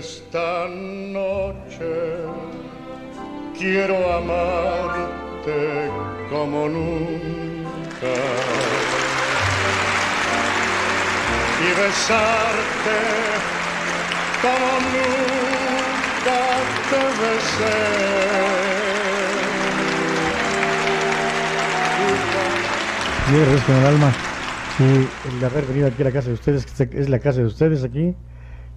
Esta noche quiero amarte como nunca y besarte como nunca te besé. Yo agradezco con el alma sí, el haber venido aquí a la casa de ustedes, que es la casa de ustedes aquí.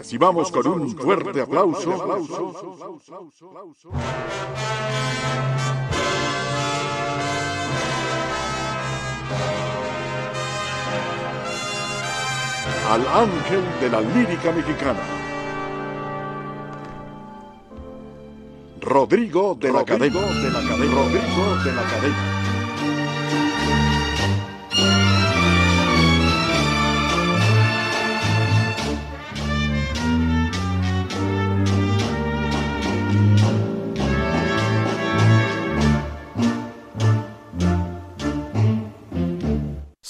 Recibamos con un fuerte aplauso. Al ángel de la lírica mexicana. Rodrigo de la Cadena. De la Cadena. Rodrigo de la Cadena.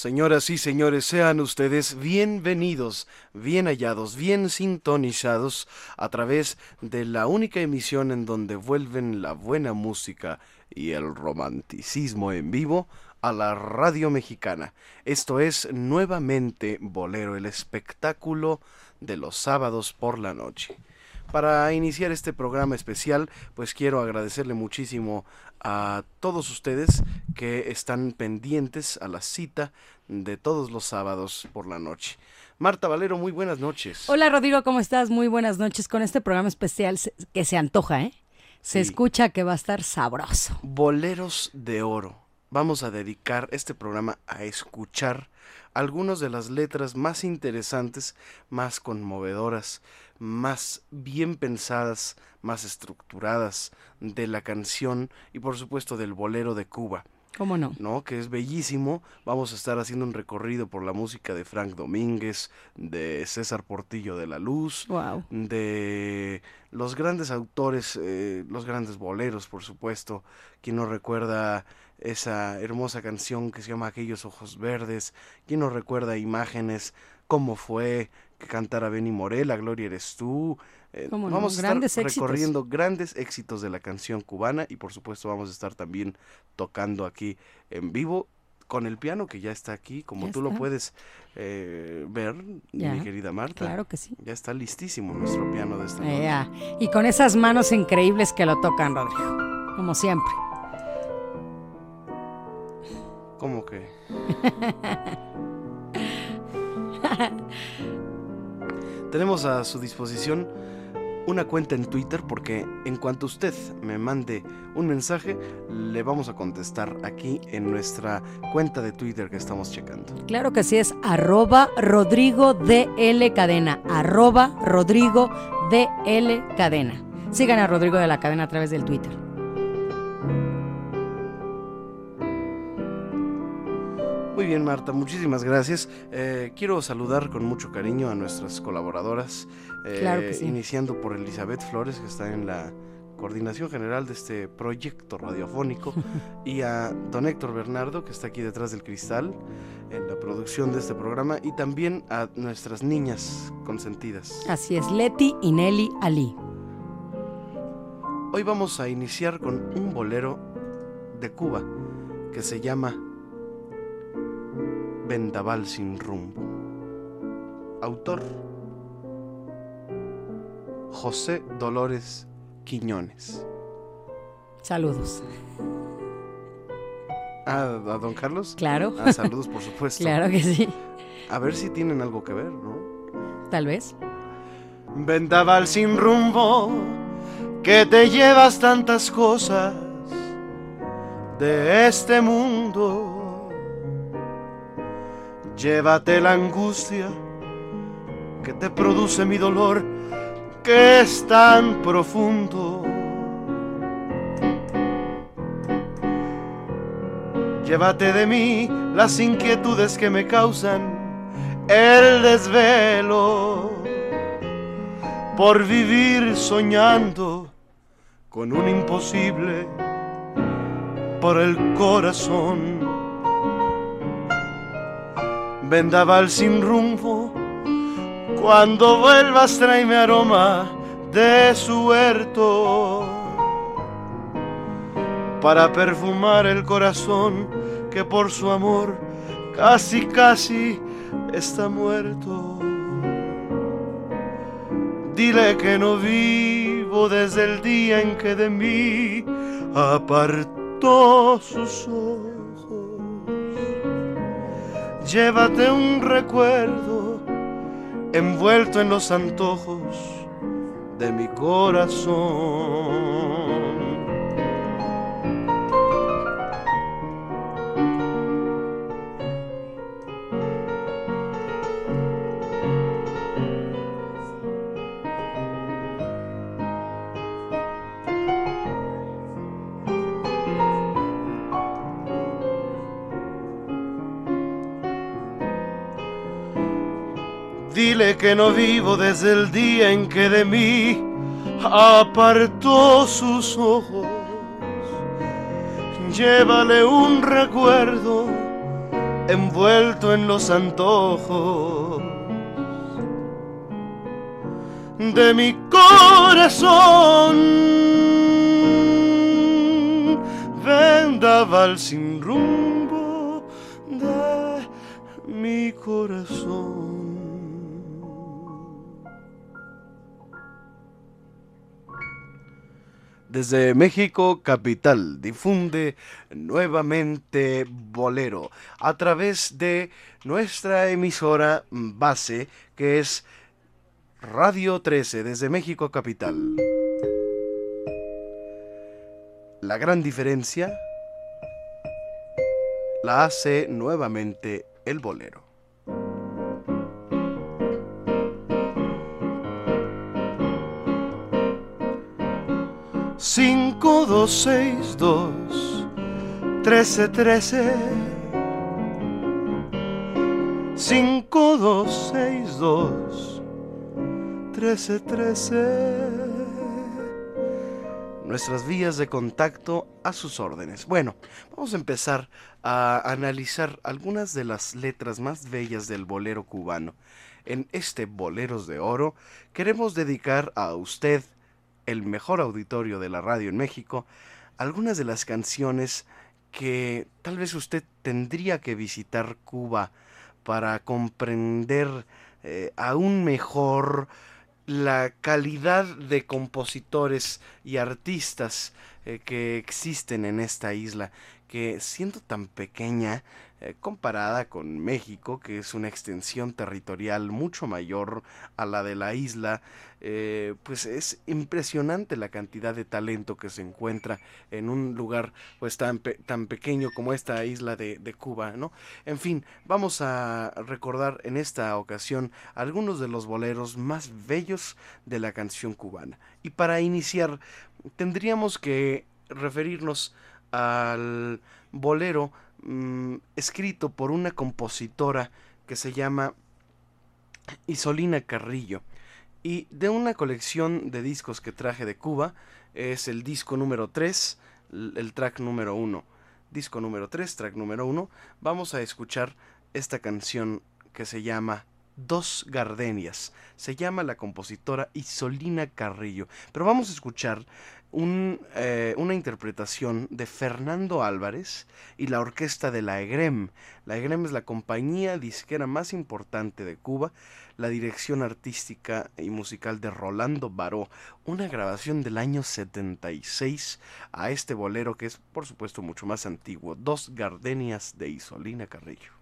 Señoras y señores, sean ustedes bienvenidos, bien hallados, bien sintonizados a través de la única emisión en donde vuelven la buena música y el romanticismo en vivo a la radio mexicana. Esto es nuevamente Bolero, el espectáculo de los sábados por la noche. Para iniciar este programa especial, pues quiero agradecerle muchísimo a todos ustedes que están pendientes a la cita de todos los sábados por la noche. Marta Valero, muy buenas noches. Hola Rodrigo, ¿cómo estás? Muy buenas noches con este programa especial que se antoja, ¿eh? Se Sí. escucha que va a estar sabroso. Boleros de Oro. Vamos a dedicar este programa a escuchar algunas de las letras más interesantes, más conmovedoras, más bien pensadas, más estructuradas de la canción y por supuesto del bolero de Cuba. ¿Cómo no? ¿no? Que es bellísimo. Vamos a estar haciendo un recorrido por la música de Frank Domínguez, de César Portillo de la Luz, Wow. de los grandes autores, eh, los grandes boleros, por supuesto. ¿Quién no recuerda esa hermosa canción que se llama Aquellos Ojos Verdes? ¿Quién no recuerda imágenes? ¿Cómo fue que cantara Benny Morel? La Gloria eres tú. Eh, vamos a Grandes estar éxitos. recorriendo grandes éxitos de la canción cubana y por supuesto vamos a estar también tocando aquí en vivo con el piano que ya está aquí, como Ya tú lo puedes eh, ver, Ya, mi querida Marta. claro que sí. Ya está listísimo nuestro piano de esta noche. Ea, Y con esas manos increíbles que lo tocan, Rodrigo. Como siempre. ¿Cómo que? Tenemos a su disposición una cuenta en Twitter porque en cuanto usted me mande un mensaje, le vamos a contestar aquí en nuestra cuenta de Twitter que estamos checando. Claro que sí, es arroba Rodrigo DL Cadena. Arroba Rodrigo DL Cadena. Sigan a Rodrigo de la Cadena a través del Twitter. Muy bien, Marta, muchísimas gracias. Eh, quiero saludar con mucho cariño a nuestras colaboradoras, eh, Claro que sí. iniciando por Elizabeth Flores, que está en la coordinación general de este proyecto radiofónico, y a don Héctor Bernardo, que está aquí detrás del cristal, en la producción de este programa, y también a nuestras niñas consentidas. Así es, Leti y Nelly Ali. Hoy vamos a iniciar con un bolero de Cuba que se llama Vendaval sin rumbo. Autor José Dolores Quiñones. Saludos. Ah, ¿a don Carlos? Claro. Ah, saludos, por supuesto. Claro que sí. A ver si tienen algo que ver, ¿no? Tal vez. Vendaval sin rumbo, que te llevas tantas cosas de este mundo. Llévate la angustia que te produce mi dolor, que es tan profundo. Llévate de mí las inquietudes que me causan el desvelo por vivir soñando con un imposible por el corazón. Vendaval sin rumbo, cuando vuelvas tráeme aroma de su huerto para perfumar el corazón que por su amor casi casi está muerto. Dile que no vivo desde el día en que de mí apartó sus ojos. Llévate un recuerdo envuelto en los antojos de mi corazón. Dile que no vivo desde el día en que de mí apartó sus ojos. Llévale un recuerdo envuelto en los antojos de mi corazón. Vendaval sin rumbo de mi corazón. Desde México Capital difunde nuevamente Bolero a través de nuestra emisora base que es Radio 13 desde México Capital. La gran diferencia la hace nuevamente el bolero. 5262 1313 5262 1313 Nuestras vías de contacto a sus órdenes. Bueno, vamos a empezar a analizar algunas de las letras más bellas del bolero cubano. En este Boleros de Oro queremos dedicar a usted el mejor auditorio de la radio en México, algunas de las canciones que tal vez usted tendría que visitar Cuba para comprender eh, aún mejor la calidad de compositores y artistas eh, que existen en esta isla, que siendo tan pequeña, eh, comparada con México, que es una extensión territorial mucho mayor a la de la isla, eh, pues es impresionante la cantidad de talento que se encuentra en un lugar pues tan, tan pequeño como esta isla de, de, Cuba, ¿no? En fin, vamos a recordar en esta ocasión algunos de los boleros más bellos de la canción cubana. Y para iniciar, tendríamos que referirnos al bolero Mm, escrito por una compositora que se llama Isolina Carrillo. Y de una colección de discos que traje de Cuba, es el disco número 3, el track número 1. Disco número 3, track número 1. Vamos a escuchar esta canción que se llama Dos Gardenias. Se llama la compositora Isolina Carrillo. Pero vamos a escuchar eh, una interpretación de Fernando Álvarez y la orquesta de la EGREM. La EGREM es la compañía disquera más importante de Cuba, la dirección artística y musical de Rolando Baró, una grabación del año 76 a este bolero que es por supuesto mucho más antiguo, Dos Gardenias de Isolina Carrillo.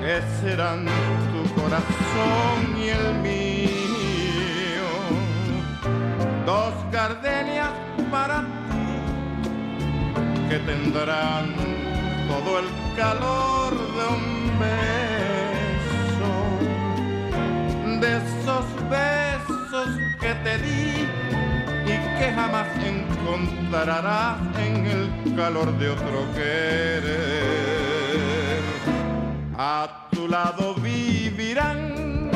Que serán tu corazón y el mío, dos gardenias para ti que tendrán todo el calor de un beso, de esos besos que te di que jamás encontrarás en el calor de otro querer. A tu lado vivirán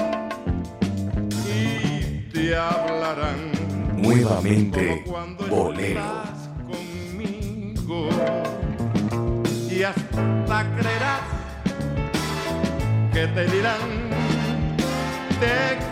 y te hablarán. Nuevamente bolero. conmigo. Y hasta creerás que te dirán te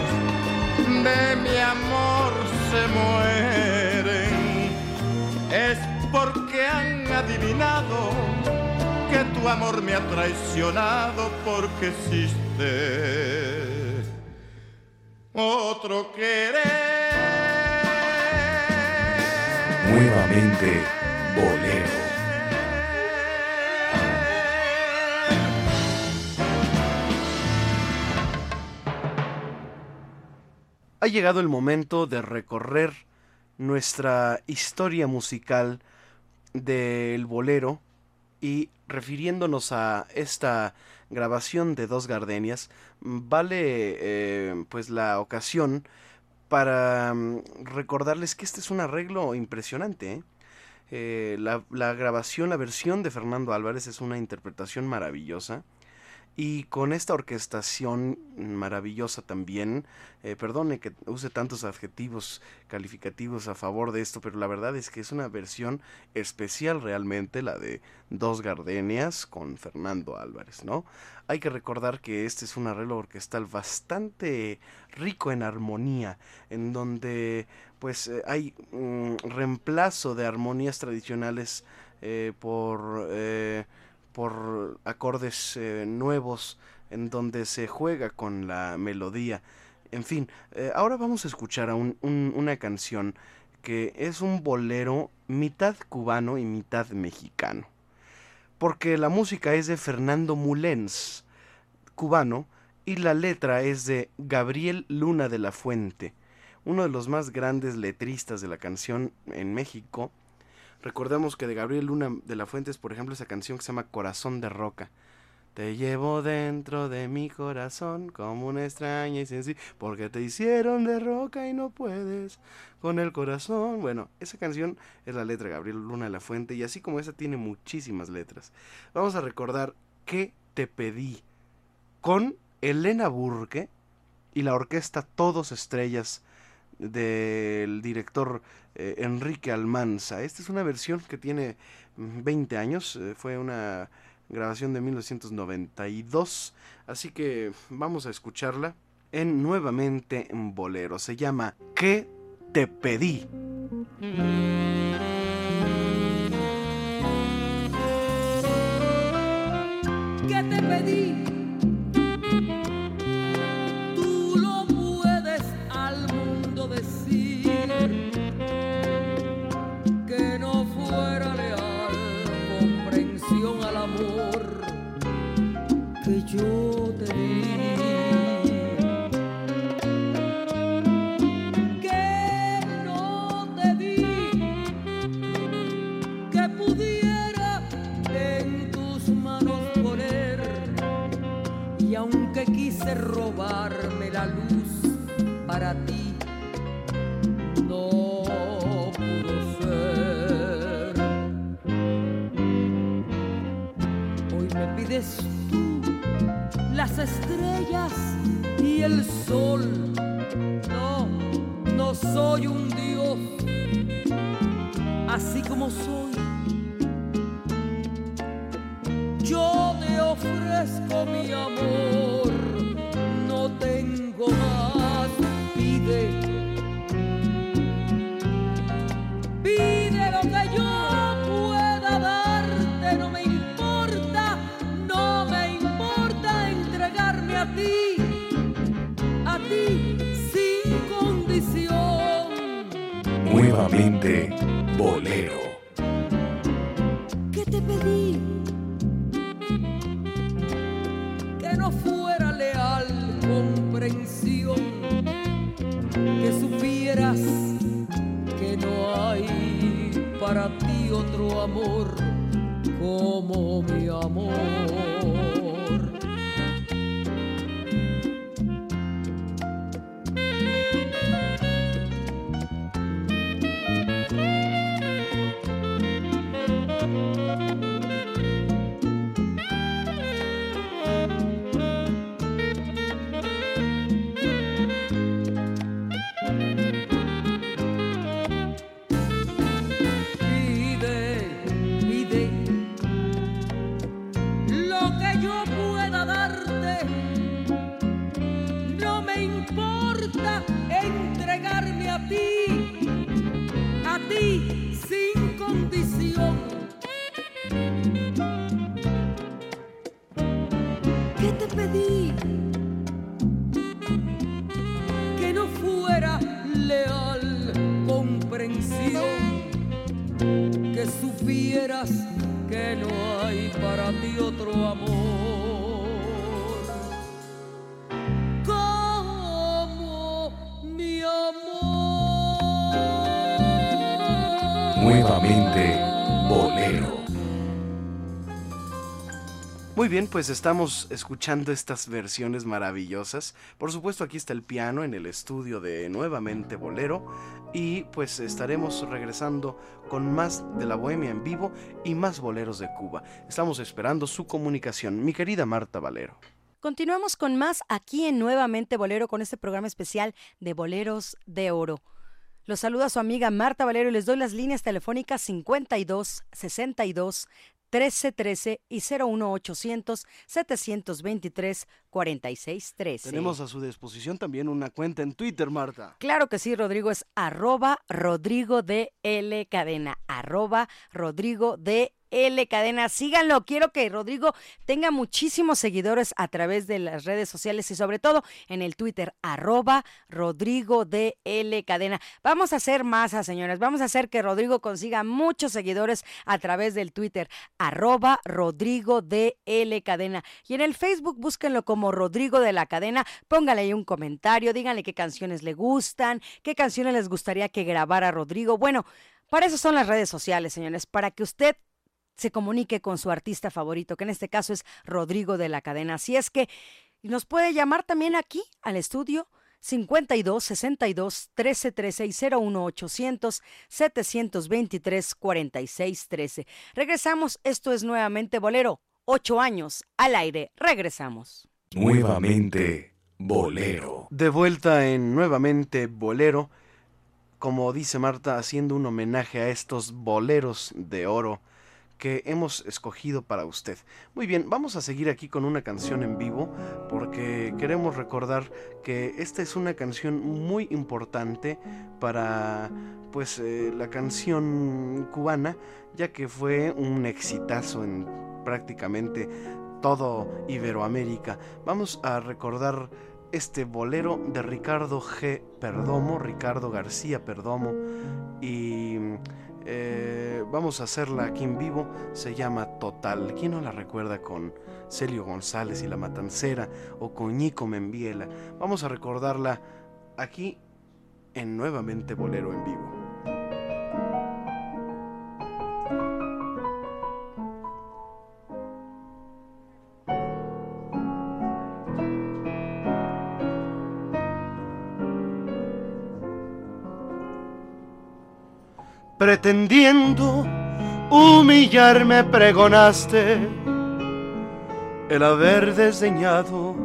de mi amor se mueren es porque han adivinado que tu amor me ha traicionado porque existe otro querer. Nuevamente, bolero. Ha llegado el momento de recorrer nuestra historia musical del bolero y refiriéndonos a esta grabación de Dos Gardenias, vale eh, pues la ocasión para mm, recordarles que este es un arreglo impresionante. ¿eh? Eh, la, la grabación, la versión de Fernando Álvarez es una interpretación maravillosa. Y con esta orquestación maravillosa también, eh, perdone que use tantos adjetivos calificativos a favor de esto, pero la verdad es que es una versión especial realmente, la de Dos Gardenias con Fernando Álvarez, ¿no? Hay que recordar que este es un arreglo orquestal bastante rico en armonía, en donde pues eh, hay un reemplazo de armonías tradicionales eh, por por acordes eh, nuevos en donde se juega con la melodía. En fin, eh, ahora vamos a escuchar a una canción que es un bolero mitad cubano y mitad mexicano. Porque la música es de Fernando Mulens, cubano, y la letra es de Gabriel Luna de la Fuente, uno de los más grandes letristas de la canción en México, Recordemos que de Gabriel Luna de la Fuentes, por ejemplo, esa canción que se llama Corazón de Roca. Te llevo dentro de mi corazón como una extraña y sencilla, porque te hicieron de roca y no puedes con el corazón. Bueno, esa canción es la letra de Gabriel Luna de la Fuente y así como esa tiene muchísimas letras. Vamos a recordar ¿Qué te pedí? con Elena Burke y la orquesta Todos Estrellas del director eh, Enrique Almanza. Esta es una versión que tiene 20 mm, años, eh, fue una grabación de 1992, así que vamos a escucharla en nuevamente en bolero. Se llama ¿Qué te pedí? ¿Qué te pedí? Me pides las estrellas y el sol. No, no soy un dios, así como soy. Yo te ofrezco mi amor, no tengo más. Pide Nuevamente, bolero. ¿Qué te pedí? Que no fuera leal comprensión, que supieras que no hay para ti otro amor como mi amor. que no fuera leal, comprensivo, que supieras que no hay para ti otro amor. Como mi amor. Nuevamente Muy bien, pues estamos escuchando estas versiones maravillosas. Por supuesto, aquí está el piano en el estudio de Nuevamente Bolero. Y pues estaremos regresando con más de la Bohemia en vivo y más boleros de Cuba. Estamos esperando su comunicación. Mi querida Marta Valero. Continuamos con más aquí en Nuevamente Bolero con este programa especial de Boleros de Oro. Los saluda su amiga Marta Valero y les doy las líneas telefónicas 52 62 1313 y 01800 723 4613. Tenemos a su disposición también una cuenta en Twitter, Marta. Claro que sí, Rodrigo es arroba Rodrigo de L Cadena, arroba Rodrigo de L Cadena. Síganlo. Quiero que Rodrigo tenga muchísimos seguidores a través de las redes sociales y sobre todo en el Twitter, arroba Rodrigo de L Cadena. Vamos a hacer masa, señores. Vamos a hacer que Rodrigo consiga muchos seguidores a través del Twitter, arroba Rodrigo de L Cadena. Y en el Facebook búsquenlo como Rodrigo de la Cadena. Póngale ahí un comentario, díganle qué canciones le gustan, qué canciones les gustaría que grabara Rodrigo. Bueno, para eso son las redes sociales, señores, para que usted se comunique con su artista favorito, que en este caso es Rodrigo de la Cadena. Así es que nos puede llamar también aquí al estudio 52 62 13 13 y 01 800 723 46 13. Regresamos, esto es nuevamente Bolero, ocho años al aire. Regresamos. Nuevamente, Bolero. De vuelta en Nuevamente Bolero, como dice Marta, haciendo un homenaje a estos boleros de oro que hemos escogido para usted. Muy bien, vamos a seguir aquí con una canción en vivo porque queremos recordar que esta es una canción muy importante para pues eh, la canción cubana ya que fue un exitazo en prácticamente todo Iberoamérica. Vamos a recordar este bolero de Ricardo G. Perdomo, Ricardo García Perdomo y eh, vamos a hacerla aquí en vivo. Se llama Total. ¿Quién no la recuerda con Celio González y La Matancera o con Nico Membiela? Vamos a recordarla aquí en Nuevamente Bolero en vivo. Pretendiendo humillarme pregonaste el haber desdeñado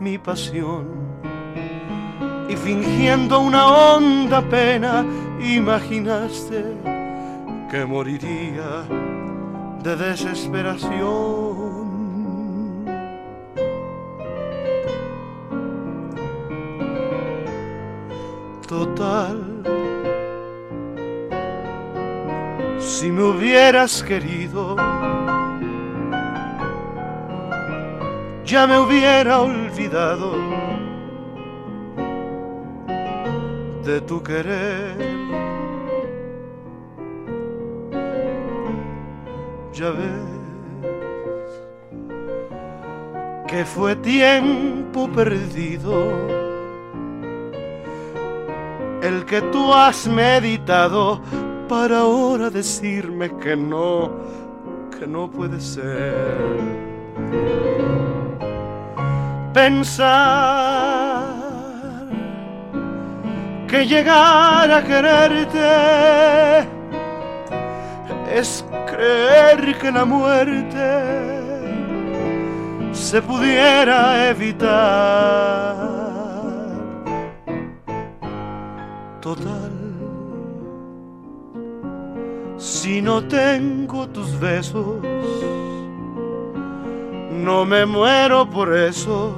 mi pasión y fingiendo una honda pena imaginaste que moriría de desesperación. Total si me hubieras querido, ya me hubiera olvidado de tu querer. Ya ves que fue tiempo perdido el que tú has meditado para ahora decirme que no, que no puede ser. Pensar que llegar a quererte es creer que la muerte se pudiera evitar. Total si no tengo tus besos, no me muero por eso,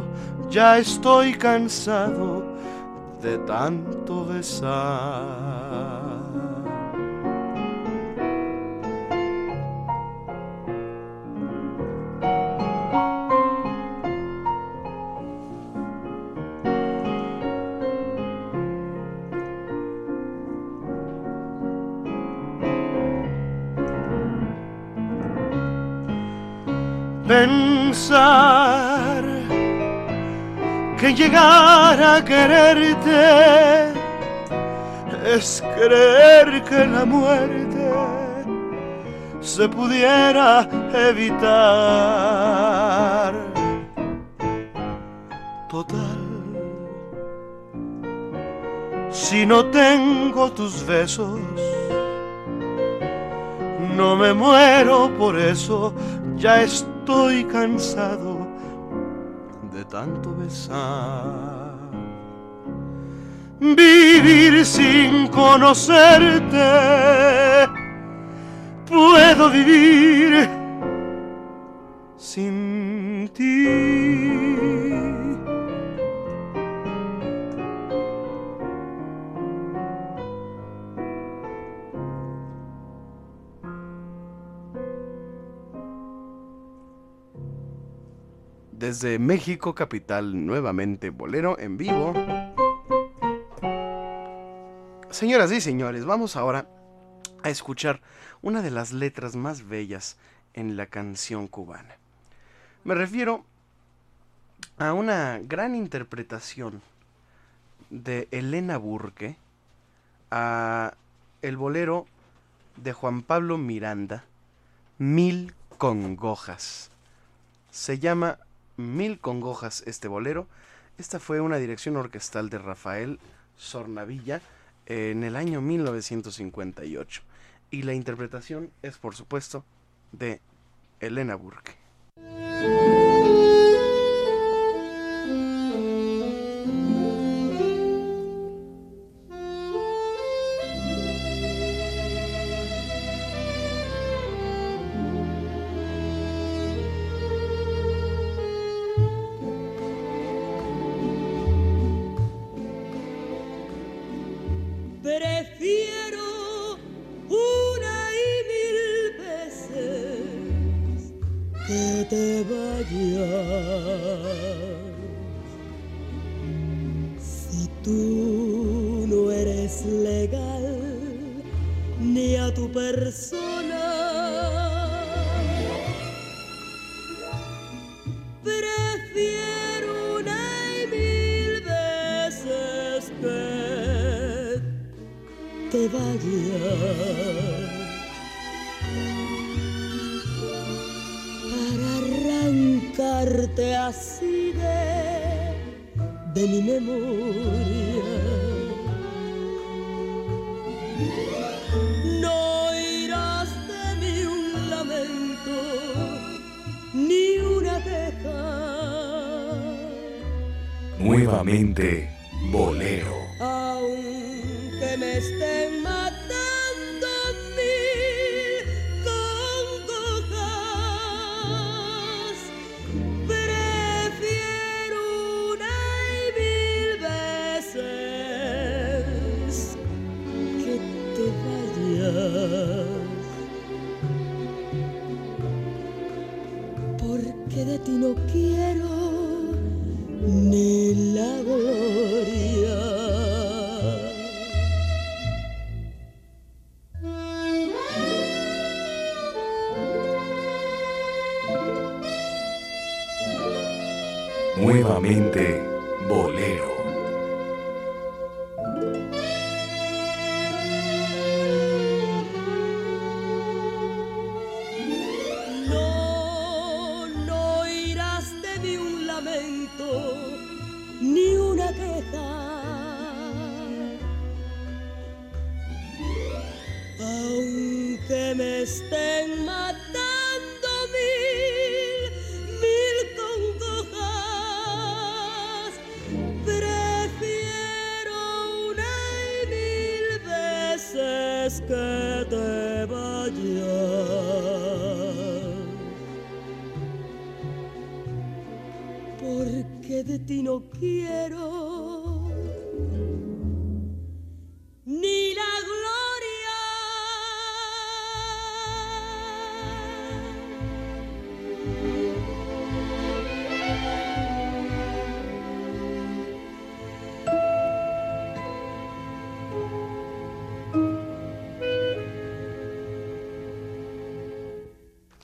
ya estoy cansado de tanto besar. Llegar a quererte es creer que la muerte se pudiera evitar. Total, si no tengo tus besos, no me muero por eso, ya estoy cansado de tanto Vivir sin conocerte, puedo vivir sin ti. Desde México Capital, nuevamente Bolero en vivo. Señoras y señores, vamos ahora a escuchar una de las letras más bellas en la canción cubana. Me refiero a una gran interpretación de Elena Burke a el bolero de Juan Pablo Miranda, Mil Congojas. Se llama Mil Congojas este bolero. Esta fue una dirección orquestal de Rafael Sornavilla en el año 1958. Y la interpretación es, por supuesto, de Elena Burke.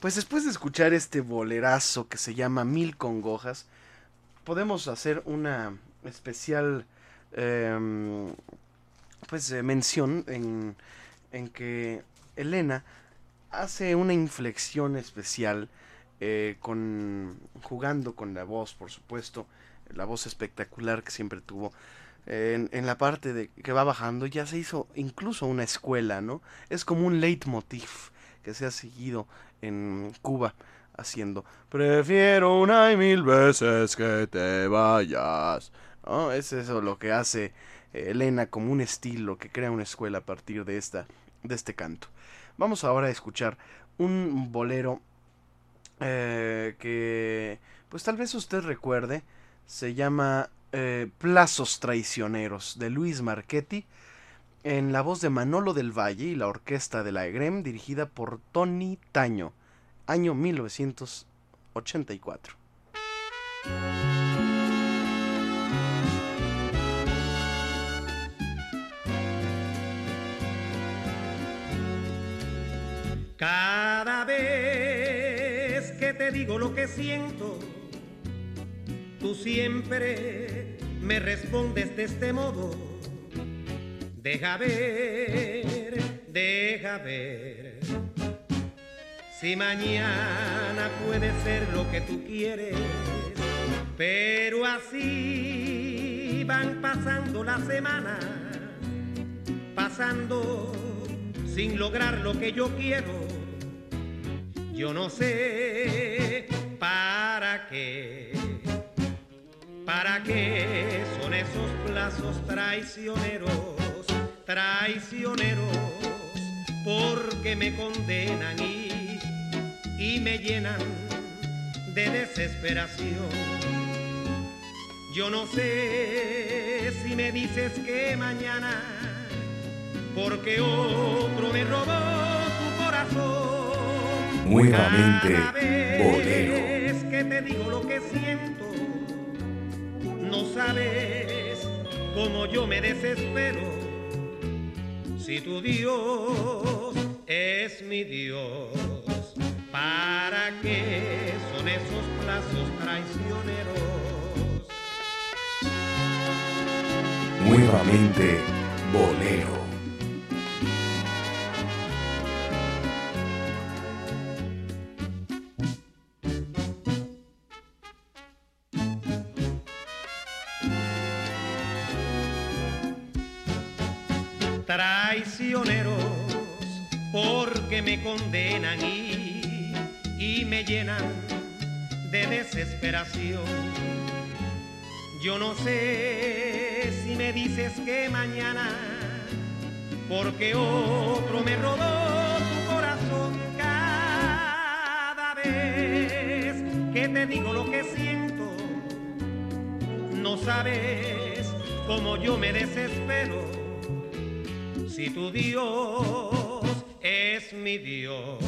Pues después de escuchar este bolerazo que se llama Mil Congojas, podemos hacer una especial em, pues eh, mención en, en que Elena hace una inflexión especial eh, con jugando con la voz, por supuesto, la voz espectacular que siempre tuvo. En, en, la parte de que va bajando ya se hizo incluso una escuela, ¿no? Es como un leitmotiv que se ha seguido en Cuba haciendo. Prefiero una y mil veces que te vayas. Es eso lo que hace Elena como un estilo que crea una escuela a partir de esta de este canto. Vamos ahora a escuchar un bolero eh, que pues tal vez usted recuerde, se llama eh, Plazos Traicioneros de Luis Marchetti en la voz de Manolo del Valle y la orquesta de la EGREM dirigida por Tony Taño, año 1984. Cada vez que te digo lo que siento, tú siempre me respondes de este modo. Deja ver, deja ver. Si mañana puede ser lo que tú quieres, pero así van pasando las semanas, pasando sin lograr lo que yo quiero. Yo no sé para qué, para qué son esos plazos traicioneros, traicioneros, porque me condenan y, y me llenan de desesperación. Yo no sé si me dices que mañana porque otro me robó tu corazón. Nuevamente, bolero. Es que te digo lo que siento, no sabes cómo yo me desespero. Si tu Dios es mi Dios, ¿para qué son esos plazos traicioneros? Nuevamente, bolero. Traicioneros porque me condenan y, y, me llenan de desesperación. Yo no sé si me dices que mañana, porque otro me robó tu corazón cada vez que te digo lo que siento, no sabes cómo yo me desespero si tu Dios es mi Dios,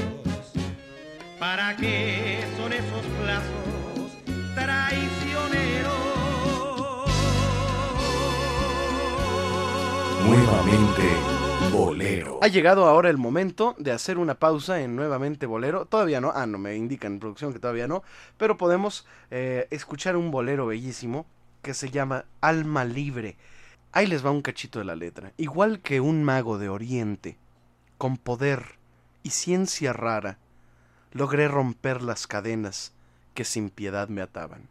¿para qué son esos plazos traicioneros? Nuevamente, bolero. Ha llegado ahora el momento de hacer una pausa en Nuevamente Bolero. Todavía no, ah, no, me indican en producción que todavía no, pero podemos eh, escuchar un bolero bellísimo que se llama Alma Libre. Ahí les va un cachito de la letra. Igual que un mago de Oriente, con poder y ciencia rara, logré romper las cadenas que sin piedad me ataban.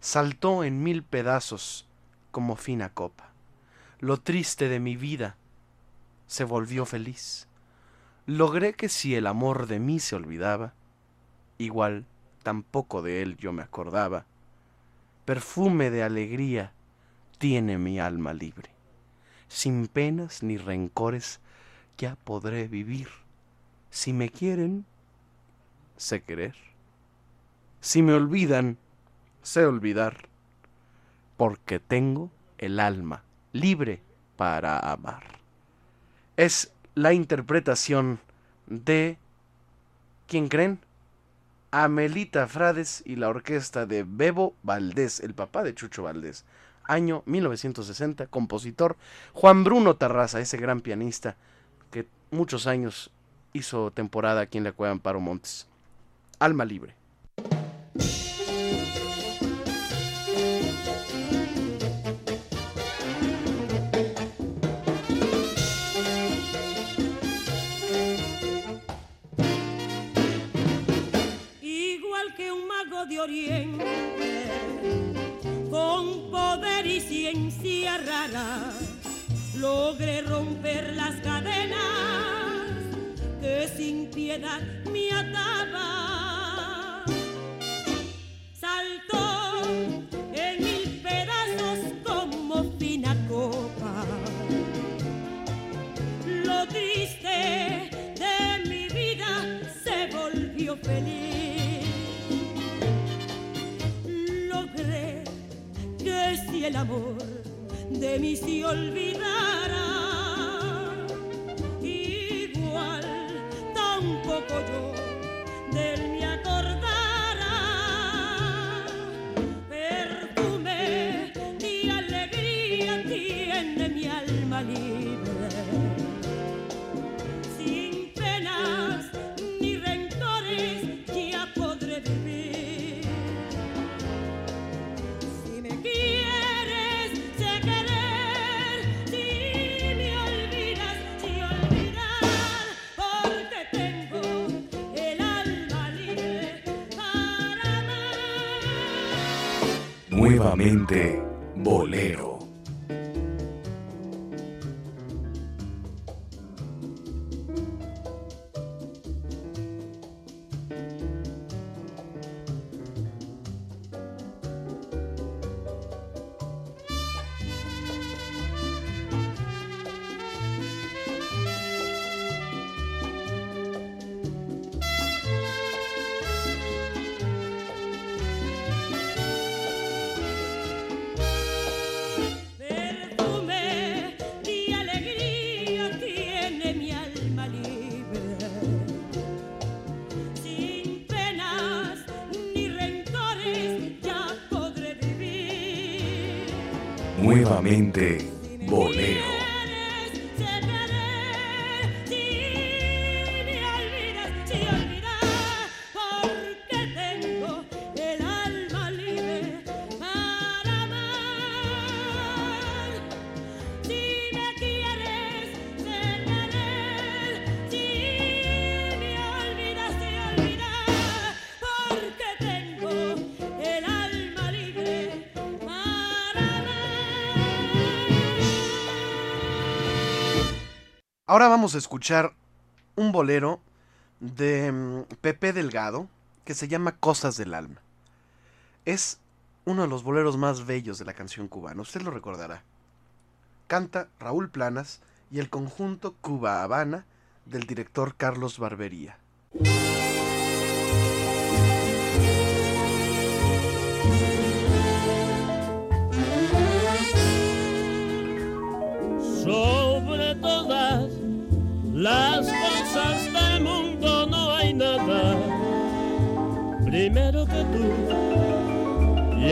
Saltó en mil pedazos como fina copa. Lo triste de mi vida se volvió feliz. Logré que si el amor de mí se olvidaba, igual tampoco de él yo me acordaba. Perfume de alegría tiene mi alma libre. Sin penas ni rencores ya podré vivir. Si me quieren, sé querer. Si me olvidan, sé olvidar. Porque tengo el alma libre para amar. Es la interpretación de... ¿Quién creen? Amelita Frades y la orquesta de Bebo Valdés, el papá de Chucho Valdés año 1960, compositor Juan Bruno Tarraza, ese gran pianista que muchos años hizo temporada aquí en la Cueva Amparo Montes. Alma Libre. igual que un mago de oriente, poder y ciencia rara, logré romper las cadenas que sin piedad me ataban. El amor de mí se olvidara, igual tampoco yo Nuevamente, Nuevamente, vamos a escuchar un bolero de mm, Pepe Delgado que se llama Cosas del Alma. Es uno de los boleros más bellos de la canción cubana, usted lo recordará. Canta Raúl Planas y el conjunto Cuba Habana del director Carlos Barbería.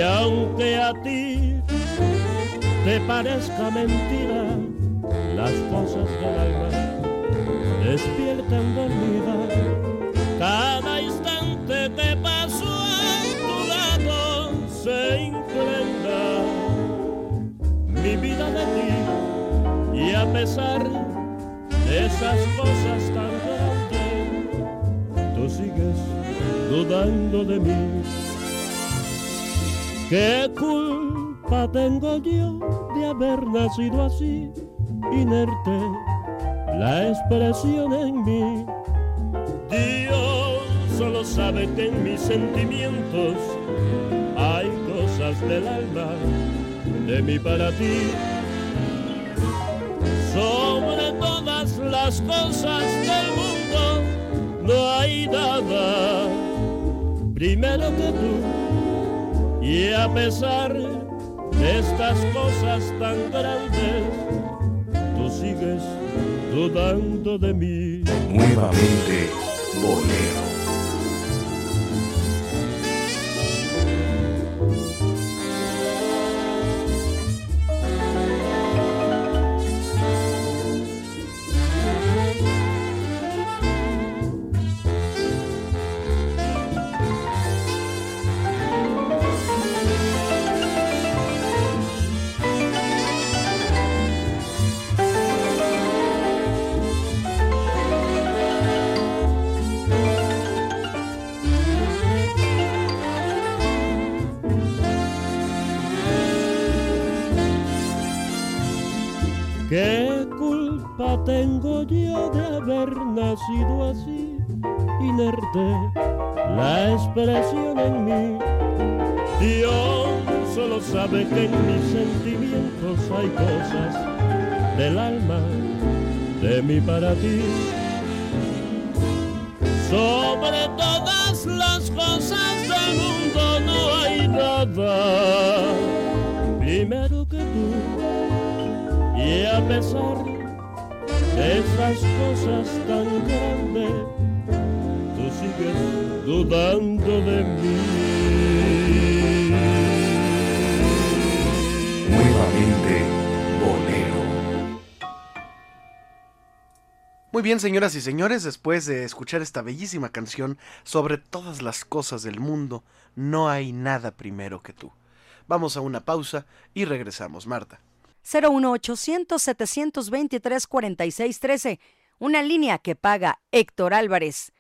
Y aunque a ti te parezca mentira, las cosas del alma despiertan dormida. Cada instante que paso a tu lado se incrementa mi vida de ti. Y a pesar de esas cosas tan grandes, tú sigues dudando de mí. ¿Qué culpa tengo yo de haber nacido así, inerte, la expresión en mí? Dios solo sabe que en mis sentimientos hay cosas del alma de mí para ti. Sobre todas las cosas del mundo no hay nada primero que tú y a pesar de estas cosas tan grandes tú sigues dudando de mí Nuevamente, Bolero. Tengo yo de haber nacido así, inerte, la expresión en mí. Dios solo sabe que en mis sentimientos hay cosas del alma de mí para ti. Sobre todas las cosas del mundo no hay nada primero que tú. Y a pesar esas cosas tan grandes, tú sigues dudando de mí. Nuevamente, bolero. Muy bien, señoras y señores, después de escuchar esta bellísima canción sobre todas las cosas del mundo, no hay nada primero que tú. Vamos a una pausa y regresamos, Marta. 01800-723-4613, una línea que paga Héctor Álvarez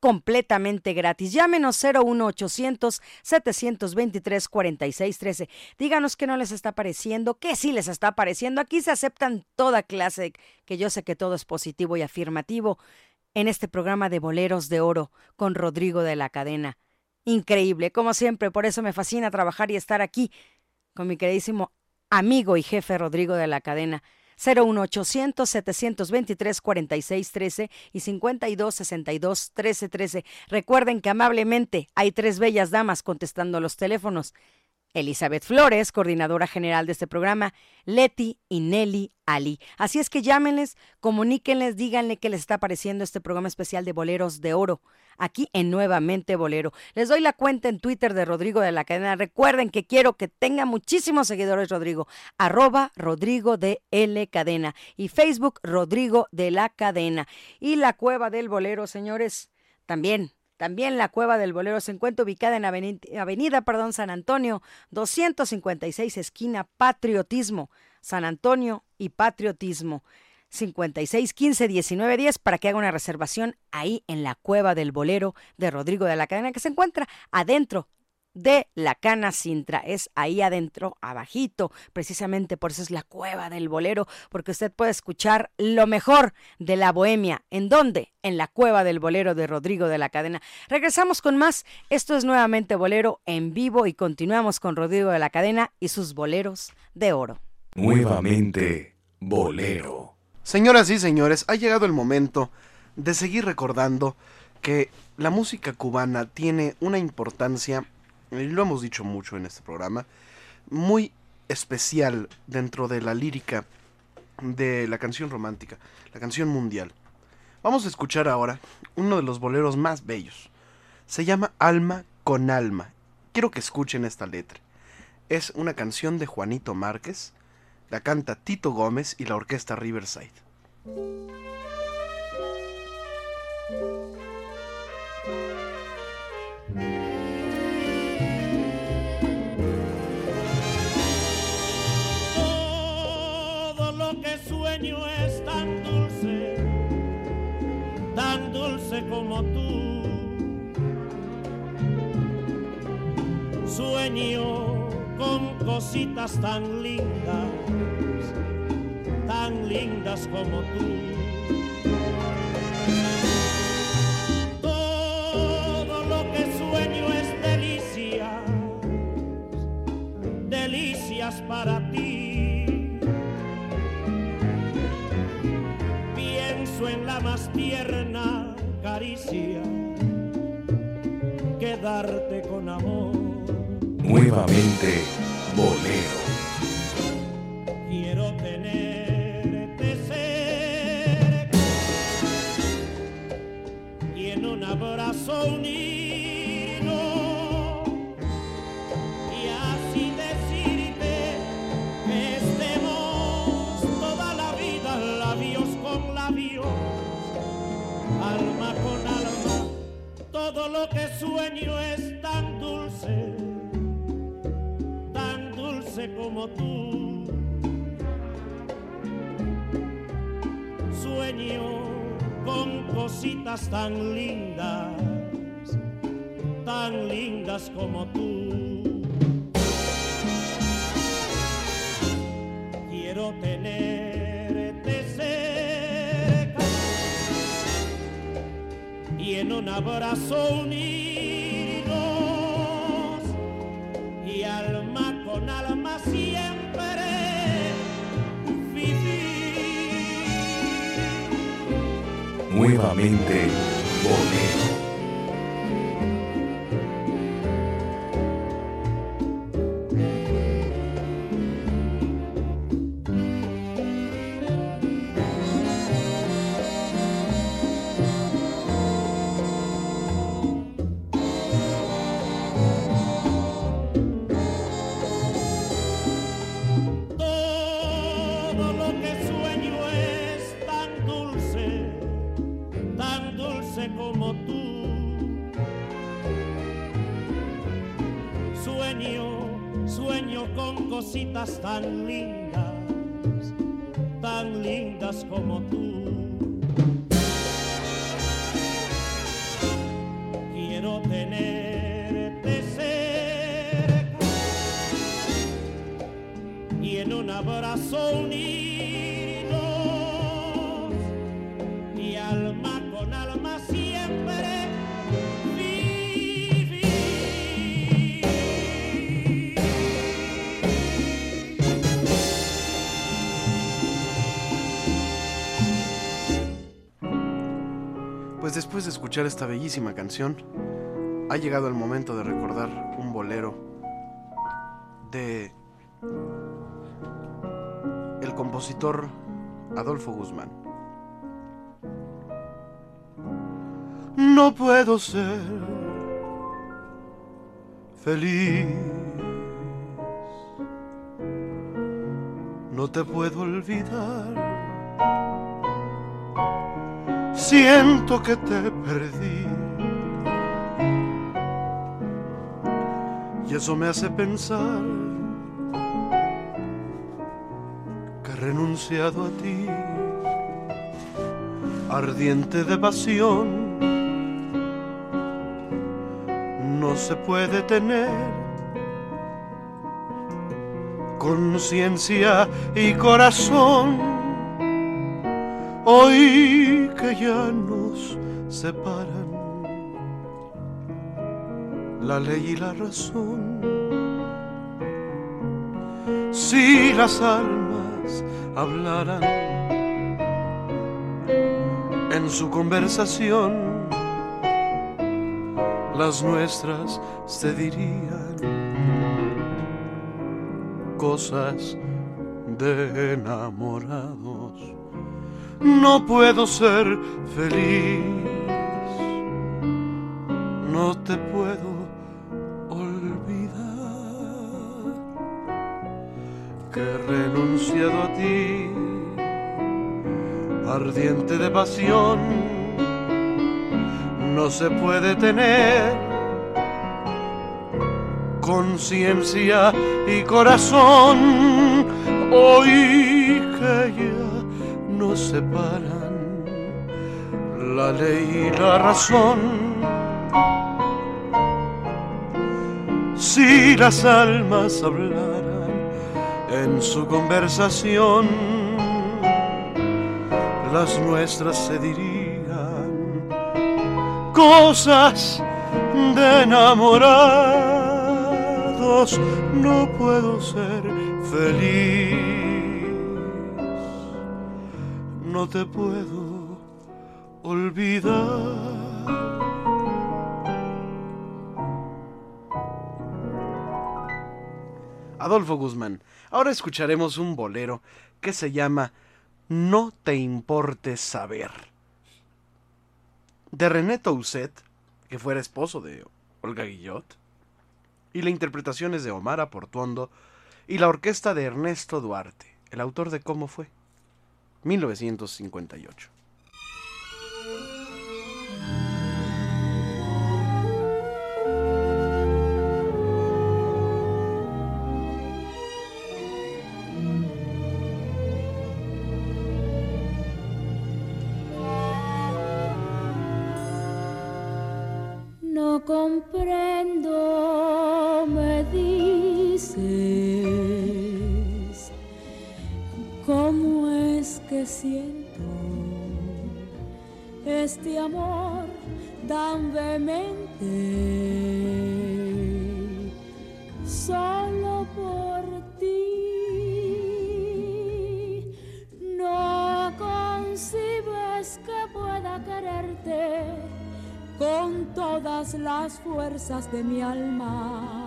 completamente gratis. Llámenos 01800-723-4613. Díganos qué no les está pareciendo, qué sí les está pareciendo. Aquí se aceptan toda clase, que yo sé que todo es positivo y afirmativo, en este programa de Boleros de Oro con Rodrigo de la Cadena. Increíble, como siempre, por eso me fascina trabajar y estar aquí con mi queridísimo amigo y jefe Rodrigo de la Cadena. 01800-723-4613 y 5262-1313. Recuerden que amablemente hay tres bellas damas contestando los teléfonos. Elizabeth Flores, coordinadora general de este programa, Leti y Nelly Ali. Así es que llámenles, comuníquenles, díganle qué les está pareciendo este programa especial de Boleros de Oro, aquí en Nuevamente Bolero. Les doy la cuenta en Twitter de Rodrigo de la Cadena. Recuerden que quiero que tenga muchísimos seguidores, Rodrigo. Arroba Rodrigo de L Cadena. Y Facebook Rodrigo de la Cadena. Y la Cueva del Bolero, señores, también también la Cueva del Bolero se encuentra ubicada en Avenida, Avenida perdón, San Antonio, 256 esquina Patriotismo, San Antonio y Patriotismo. 56 15 19 10 para que haga una reservación ahí en la Cueva del Bolero de Rodrigo de la Cadena que se encuentra adentro de la Cana Sintra. Es ahí adentro, abajito, precisamente por eso es la cueva del bolero, porque usted puede escuchar lo mejor de la bohemia. ¿En dónde? En la cueva del bolero de Rodrigo de la Cadena. Regresamos con más. Esto es nuevamente Bolero en vivo y continuamos con Rodrigo de la Cadena y sus boleros de oro. Nuevamente, bolero. Señoras y señores, ha llegado el momento de seguir recordando que la música cubana tiene una importancia y lo hemos dicho mucho en este programa, muy especial dentro de la lírica de la canción romántica, la canción mundial. Vamos a escuchar ahora uno de los boleros más bellos. Se llama Alma con Alma. Quiero que escuchen esta letra. Es una canción de Juanito Márquez, la canta Tito Gómez y la orquesta Riverside. Cositas tan lindas, tan lindas como tú. Escuchar esta bellísima canción, ha llegado el momento de recordar un bolero de el compositor Adolfo Guzmán. No puedo ser feliz. No te puedo olvidar. Siento que te perdí. Y eso me hace pensar que he renunciado a ti, ardiente de pasión no se puede tener conciencia y corazón. Hoy ya nos separan la ley y la razón. Si las almas hablaran en su conversación, las nuestras se dirían cosas de enamorados. No puedo ser feliz, no te puedo olvidar que he renunciado a ti, ardiente de pasión. No se puede tener conciencia y corazón. Hoy separan la ley y la razón. Si las almas hablaran en su conversación las nuestras se dirían cosas de enamorados, no puedo ser feliz, te puedo olvidar. Adolfo Guzmán. Ahora escucharemos un bolero que se llama No te importe saber. De René Toussaint, que fuera esposo de Olga Guillot, y la interpretación es de Omar Aportuondo y la orquesta de Ernesto Duarte, el autor de Cómo fue, 1958. No comprendo, me dices, cómo es que siento este amor tan vehemente solo por ti. No concibes que pueda quererte con todas las fuerzas de mi alma.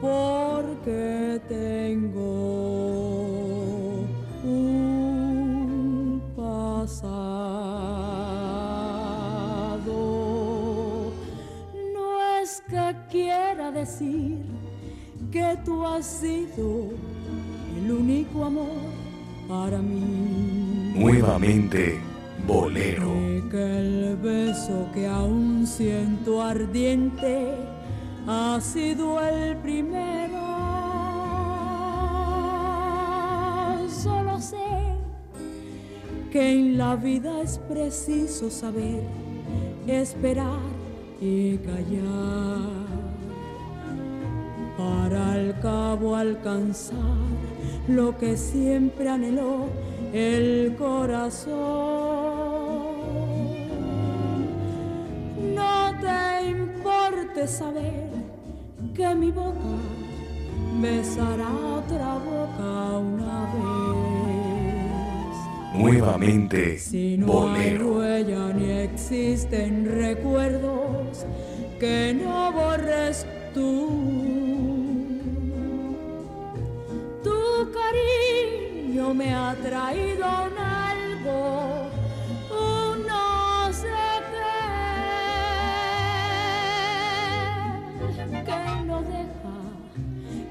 Porque tengo tú has sido el único amor para mí. Nuevamente, bolero. Que el beso que aún siento ardiente ha sido el primero. Solo sé que en la vida es preciso saber esperar y callar para al cabo alcanzar lo que siempre anheló el corazón. No te importe saber que mi boca besará otra boca una vez. Nuevamente, Si no bolero. hay huella ni existen recuerdos que no borres tú. Cariño me ha traído un algo, un no sé qué, que no deja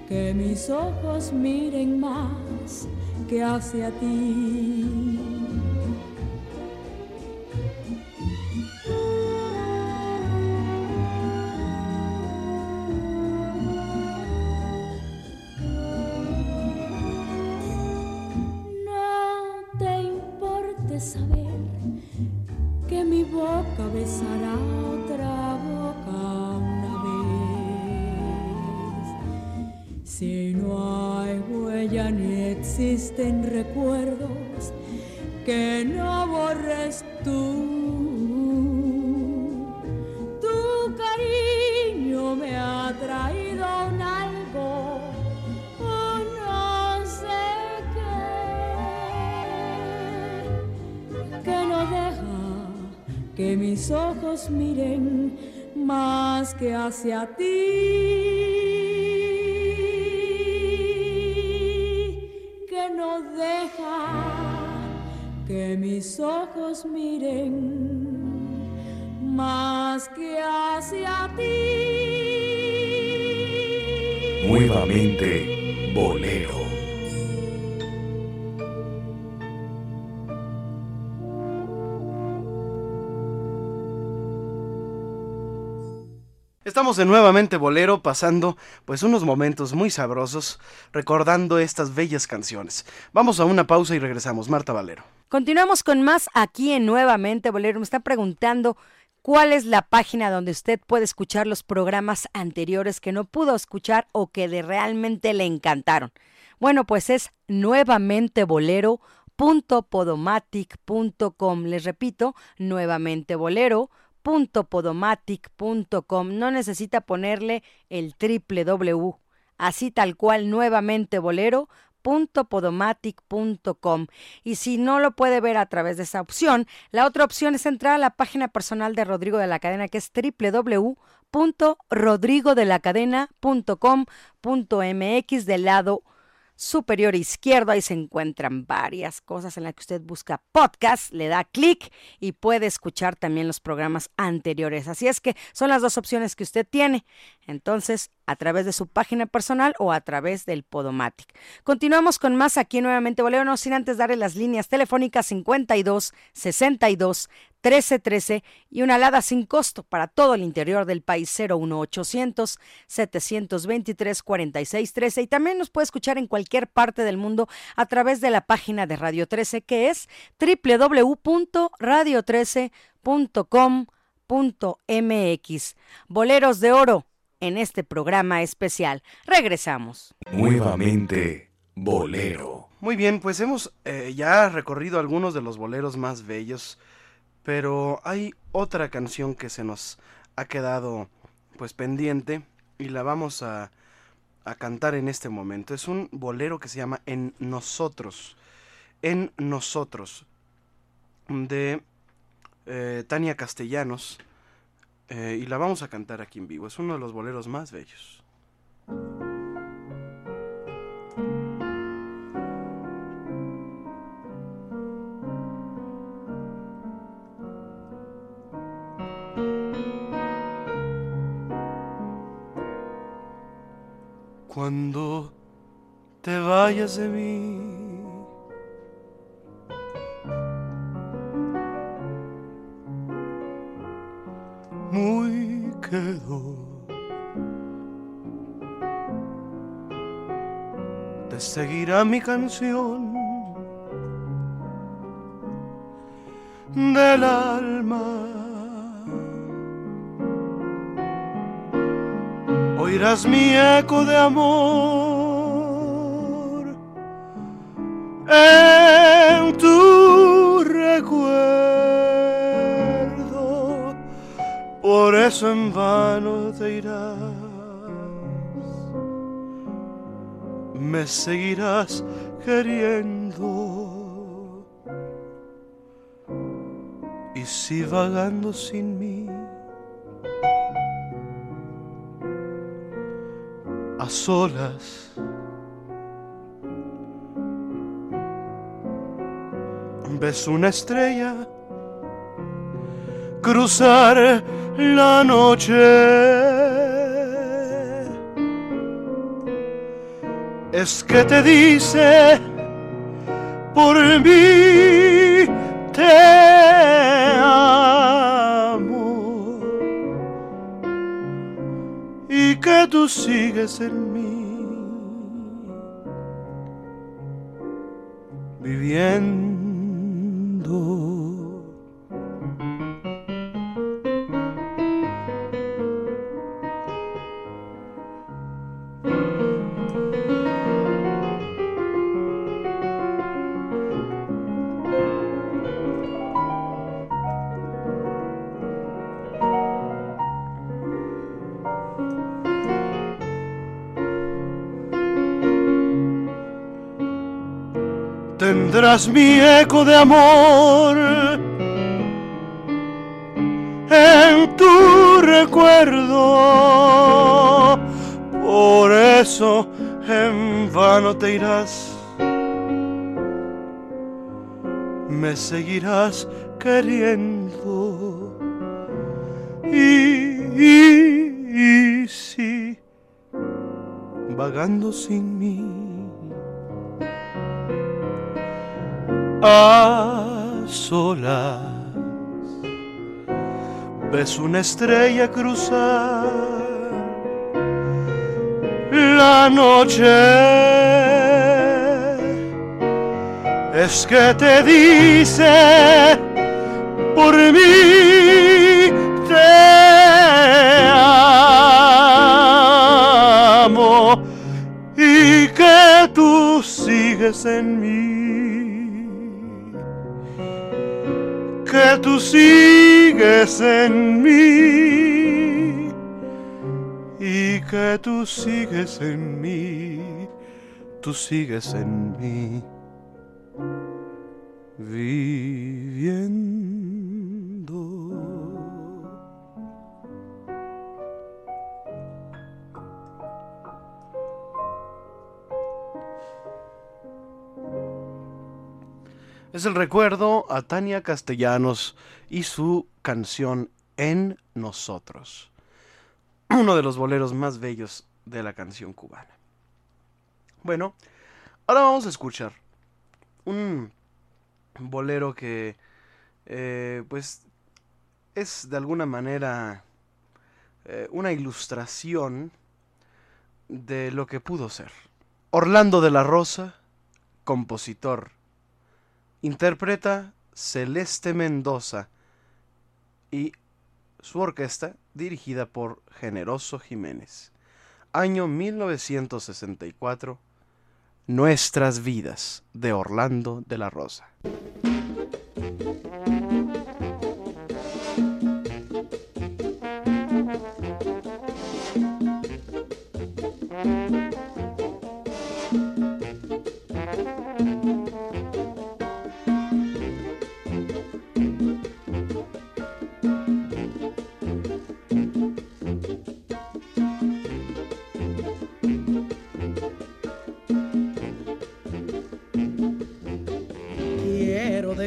que mis ojos miren más que hacia ti. Miren más que hacia ti, que no deja que mis ojos miren más que hacia ti. Nuevamente, bolero. Estamos de nuevamente bolero pasando pues unos momentos muy sabrosos recordando estas bellas canciones. Vamos a una pausa y regresamos. Marta Valero. Continuamos con más aquí en Nuevamente Bolero. Me está preguntando cuál es la página donde usted puede escuchar los programas anteriores que no pudo escuchar o que de realmente le encantaron. Bueno, pues es nuevamente bolero.podomatic.com. Les repito, nuevamente bolero podomatic.com. No necesita ponerle el triple W. Así tal cual, nuevamente bolero podomatic.com y si no lo puede ver a través de esa opción, la otra opción es entrar a la página personal de Rodrigo de la Cadena que es www.rodrigodelacadena.com.mx del lado superior izquierdo. Ahí se encuentran varias cosas en las que usted busca podcast, le da clic y puede escuchar también los programas anteriores. Así es que son las dos opciones que usted tiene. Entonces, a través de su página personal o a través del Podomatic. Continuamos con más aquí nuevamente, Bolero, no sin antes darle las líneas telefónicas 52 62 13 13 y una alada sin costo para todo el interior del país 01800 723 46 13 y también nos puede escuchar en cualquier parte del mundo a través de la página de Radio 13 que es www.radio13.com.mx. Boleros de oro en este programa especial. Regresamos. Nuevamente, bolero. Muy bien, pues hemos eh, ya recorrido algunos de los boleros más bellos Pero hay otra canción que se nos ha quedado pues pendiente y la vamos a, a cantar en este momento. Es un bolero que se llama En Nosotros. En Nosotros. De eh, Tania Castellanos. Eh, y la vamos a cantar aquí en vivo. Es uno de los boleros más bellos. Cuando te vayas de mí, Te seguirá mi canción del alma. Oirás mi eco de amor en tu Por eso en vano te irás. Me seguirás queriendo. Y si vagando sin mí. a solas. Ves una estrella cruzar la noche. Es que te dice por mí te amo y que tú sigues en mí viviendo. Mi eco de amor en tu recuerdo. Por eso en vano te irás. Me seguirás queriendo. Y, y, y si vagando sin mí. A solas. Ves una estrella cruzar la noche. Es que te dice por mí te amo y que tú sigues en tú sigues en mí y que tú sigues en mí, tú sigues en mí el recuerdo a Tania Castellanos y su canción En Nosotros. Uno de los boleros más bellos de la canción cubana. Bueno, ahora vamos a escuchar un bolero que eh, pues es de alguna manera eh, una ilustración de lo que pudo ser. Orlando de la Rosa, compositor interpreta Celeste Mendoza y su orquesta dirigida por Generoso Jiménez. Año 1964, Nuestras vidas de Orlando de la Rosa.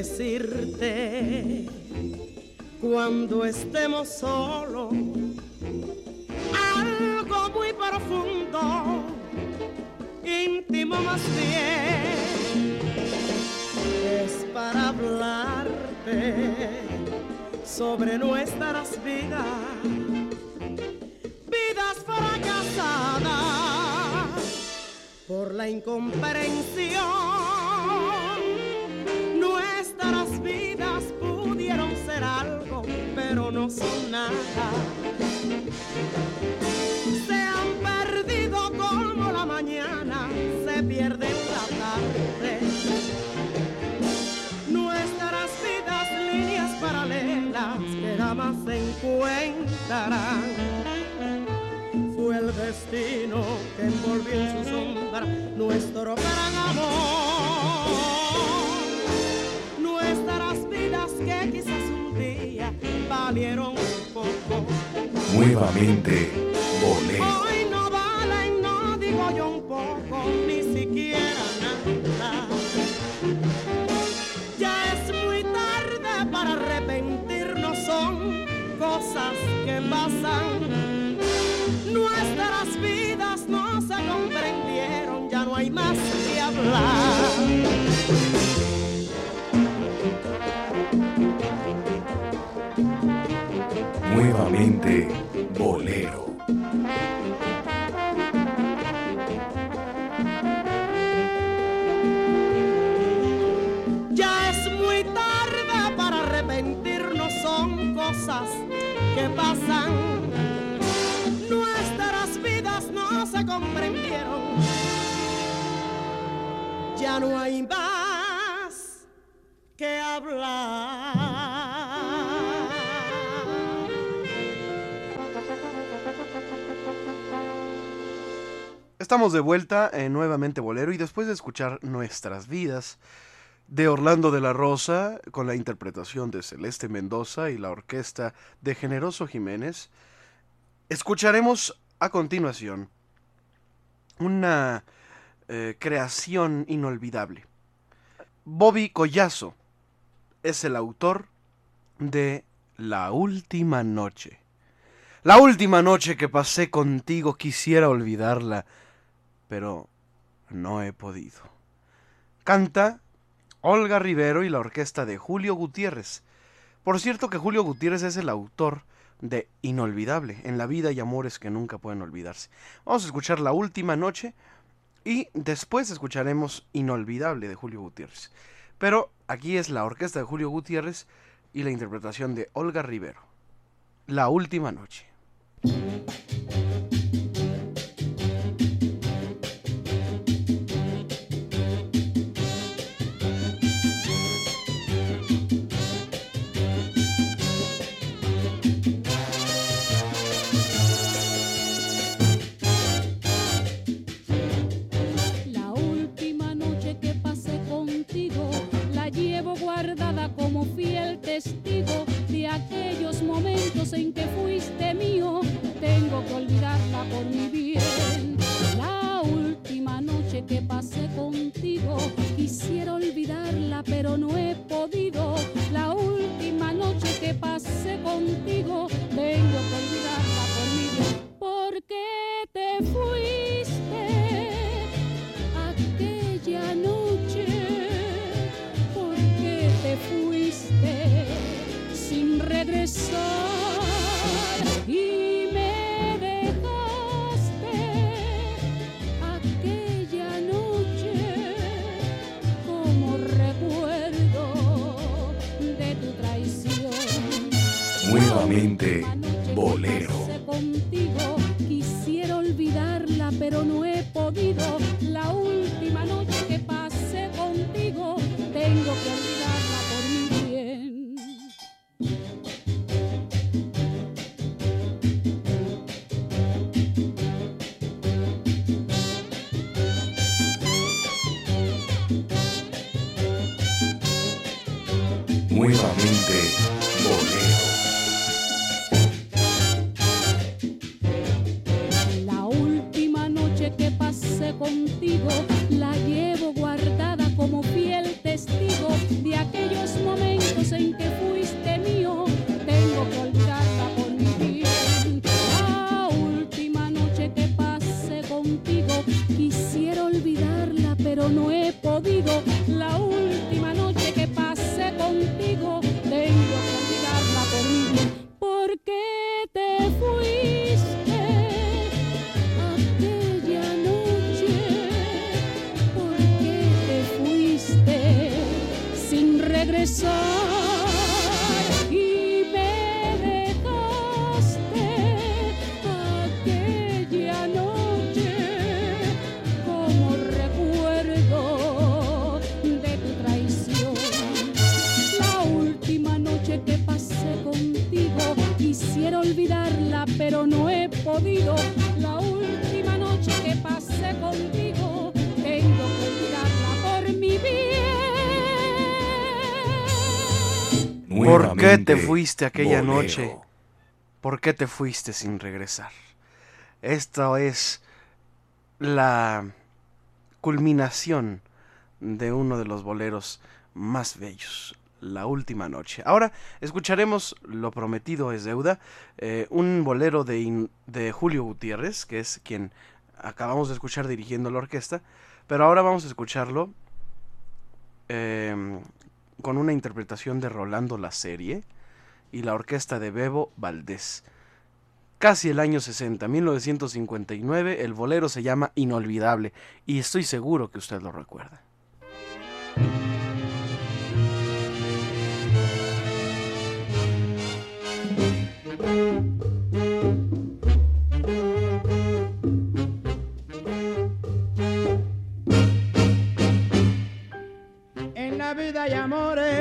Decirte cuando estemos solos algo muy profundo, íntimo más bien, es para hablarte sobre nuestras vidas, vidas fracasadas por la incomprensión. Algo, pero no son nada. Se han perdido como la mañana se pierde la tarde. Nuestras vidas líneas paralelas que jamás se encontrarán. Fue el destino que envolvió en su sombra nuestro gran amor. Valieron un poco. Nuevamente, De vuelta en Nuevamente Bolero y después de escuchar Nuestras Vidas de Orlando de la Rosa con la interpretación de Celeste Mendoza y la orquesta de Generoso Jiménez, escucharemos a continuación una eh, creación inolvidable. Bobby Collazo es el autor de La Última Noche. La última noche que pasé contigo quisiera olvidarla, pero no he podido. Canta Olga Rivero y la orquesta de Julio Gutiérrez. Por cierto que Julio Gutiérrez es el autor de Inolvidable, en la vida y amores que nunca pueden olvidarse. Vamos a escuchar La Última Noche y después escucharemos Inolvidable de Julio Gutiérrez. Pero aquí es la orquesta de Julio Gutiérrez y la interpretación de Olga Rivero. La Última Noche. Te fuiste aquella bolero. noche? ¿Por qué te fuiste sin regresar? Esta es la culminación de uno de los boleros más bellos, La Última Noche. Ahora escucharemos Lo Prometido es Deuda, eh, un bolero de, de Julio Gutiérrez, que es quien acabamos de escuchar dirigiendo la orquesta, pero ahora vamos a escucharlo eh, con una interpretación de Rolando La Serie y la orquesta de Bebo Valdés. Casi el año 60, 1959, el bolero se llama Inolvidable y estoy seguro que usted lo recuerda. En la vida hay amores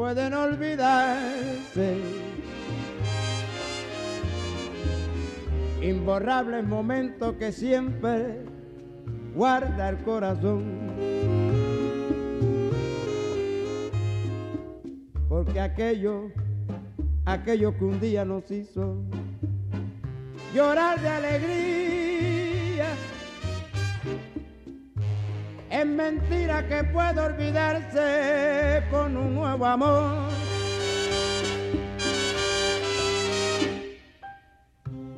pueden olvidarse. Imborrables momentos que siempre guarda el corazón. Porque aquello, aquello que un día nos hizo llorar de alegría. Es mentira que pueda olvidarse con un nuevo amor.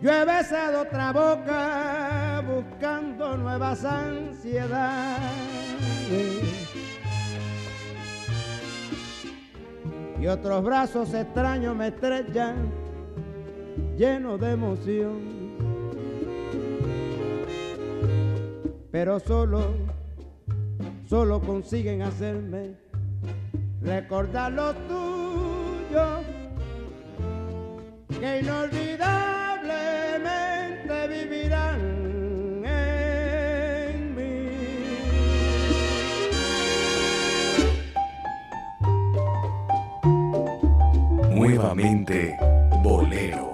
Yo he besado otra boca buscando nuevas ansiedades. Y otros brazos extraños me estrechan, llenos de emoción. Pero solo solo consiguen hacerme recordar lo tuyo que inolvidablemente vivirán en mí. Nuevamente, bolero.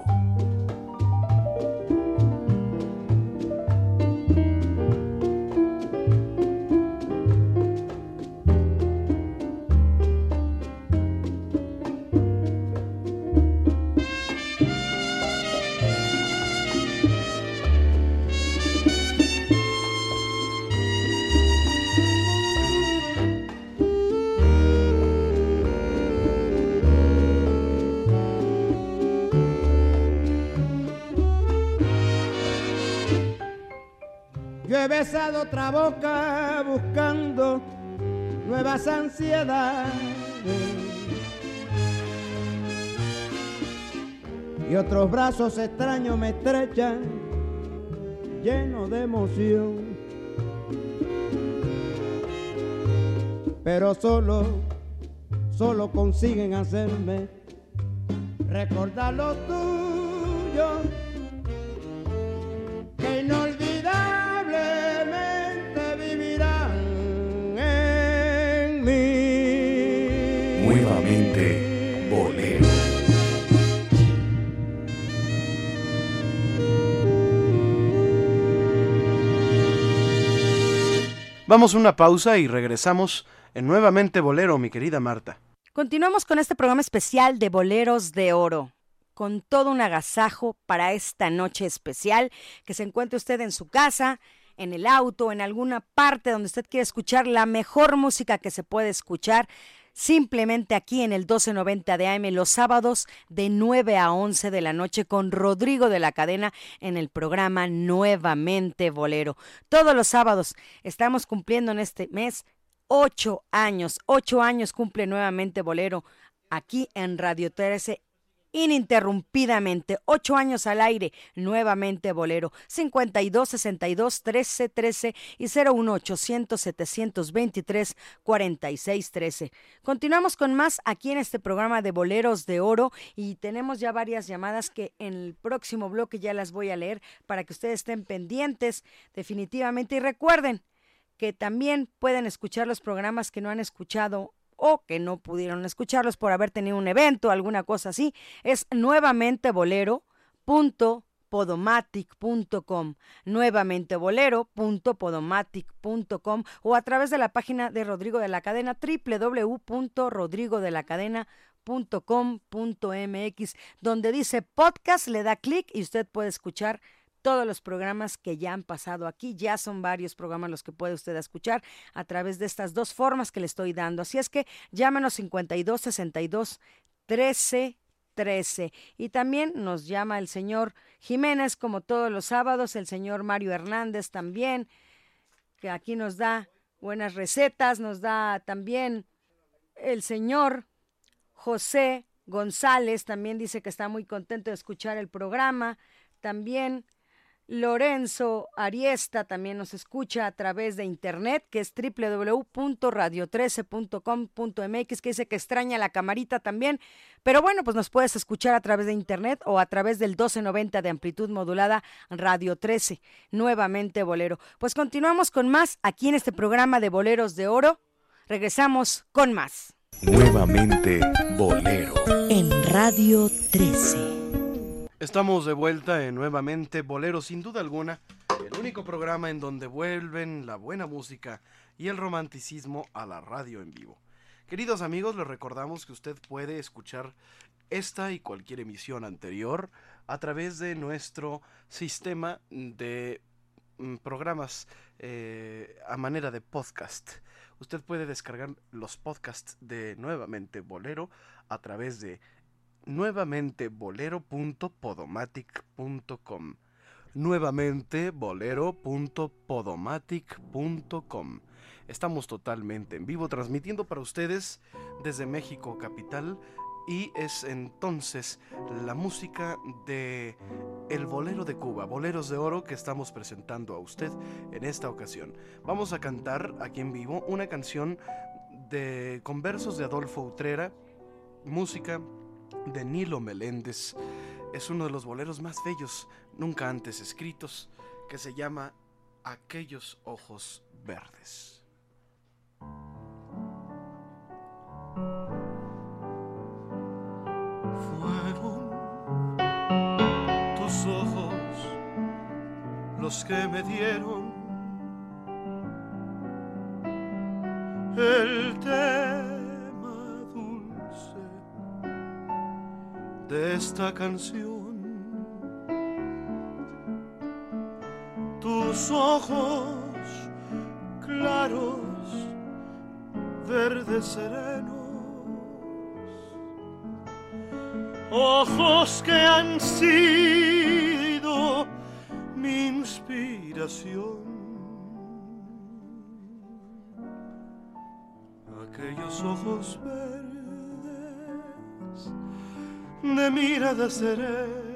He besado otra boca buscando nuevas ansiedades. Y otros brazos extraños me estrechan, llenos de emoción. Pero solo, solo consiguen hacerme recordar lo tuyo Vamos a una pausa y regresamos en nuevamente bolero, mi querida Marta. Continuamos con este programa especial de Boleros de Oro, con todo un agasajo para esta noche especial, que se encuentre usted en su casa, en el auto, en alguna parte donde usted quiera escuchar la mejor música que se puede escuchar, simplemente aquí en el 1290 de AM los sábados de 9 a 11 de la noche con Rodrigo de la Cadena en el programa Nuevamente Bolero. Todos los sábados estamos cumpliendo en este mes ocho años, ocho años cumple nuevamente Bolero aquí en Radio 13 ininterrumpidamente, ocho años al aire, nuevamente Bolero, 52 62 13 13 y 01 800 723 46 13. Continuamos con más aquí en este programa de Boleros de Oro y tenemos ya varias llamadas que en el próximo bloque ya las voy a leer para que ustedes estén pendientes definitivamente. Y recuerden que también pueden escuchar los programas que no han escuchado o que no pudieron escucharlos por haber tenido un evento, alguna cosa así, es nuevamente bolero.podomatic.com, nuevamente bolero.podomatic.com o a través de la página de Rodrigo de la Cadena www.rodrigodelacadena.com.mx donde dice podcast, le da clic y usted puede escuchar todos los programas que ya han pasado aquí. Ya son varios programas los que puede usted escuchar a través de estas dos formas que le estoy dando. Así es que llámenos 52 62 13 13. Y también nos llama el señor Jiménez, como todos los sábados, el señor Mario Hernández también, que aquí nos da buenas recetas, nos da también el señor José González, también dice que está muy contento de escuchar el programa. También Lorenzo Ariesta también nos escucha a través de internet, que es www.radio13.com.mx, que dice que extraña la camarita también. Pero bueno, pues nos puedes escuchar a través de internet o a través del 1290 de amplitud modulada Radio 13. Nuevamente Bolero. Pues continuamos con más aquí en este programa de Boleros de Oro. Regresamos con más. Nuevamente Bolero. En Radio 13. Estamos de vuelta en nuevamente Bolero, sin duda alguna, el único programa en donde vuelven la buena música y el romanticismo a la radio en vivo. Queridos amigos, les recordamos que usted puede escuchar esta y cualquier emisión anterior a través de nuestro sistema de mm, programas eh, a manera de podcast. Usted puede descargar los podcasts de Nuevamente Bolero a través de nuevamente bolero.podomatic.com. Nuevamente bolero.podomatic.com. Estamos totalmente en vivo transmitiendo para ustedes desde México capital y es entonces la música de El Bolero de Cuba, Boleros de Oro que estamos presentando a usted en esta ocasión. Vamos a cantar aquí en vivo una canción de con versos de Adolfo Utrera, música de Nilo Meléndez. Es uno de los boleros más bellos nunca antes escritos, que se llama Aquellos ojos verdes. Fueron tus ojos los que me dieron el tema de esta canción. Tus ojos claros, verdes serenos, ojos que han sido mi inspiración. Aquellos ojos verdes de mirada serena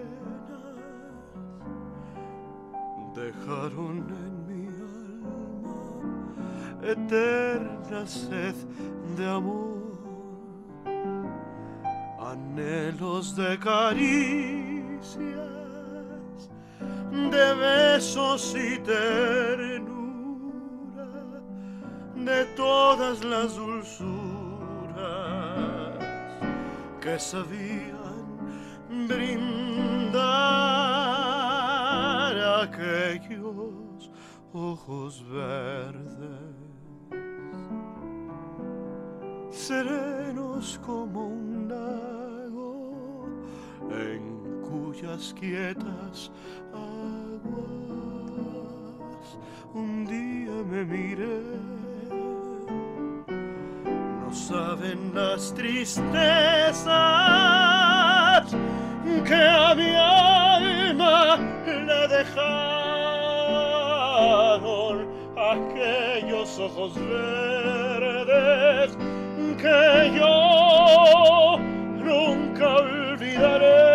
dejaron en mi alma eterna sed de amor, anhelos de caricias, de besos y ternura, de todas las dulzuras que sabían brindar aquellos ojos verdes, serenos como un lago en cuyas quietas aguas un día me miré. No saben las tristezas que a mi alma le dejaron aquellos ojos verdes que yo nunca olvidaré.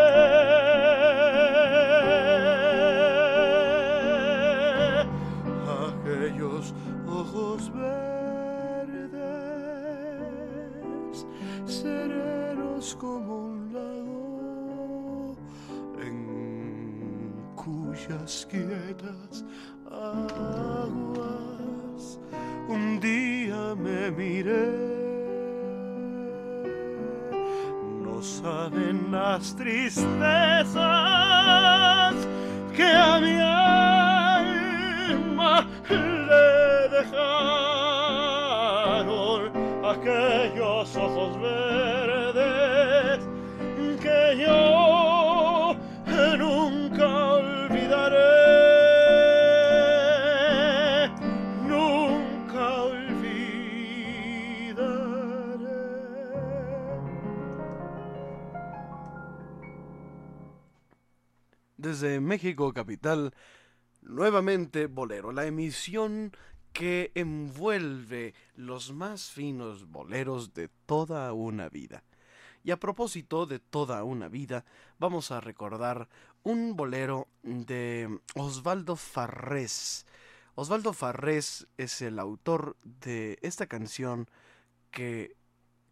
aguas, un día me miré. No saben las tristezas que a mi alma le dejaron aquellos ojos verdes Desde México Capital, nuevamente Bolero, la emisión que envuelve los más finos boleros de toda una vida. Y a propósito de toda una vida, vamos a recordar un bolero de Osvaldo Farrés. Osvaldo Farrés es el autor de esta canción que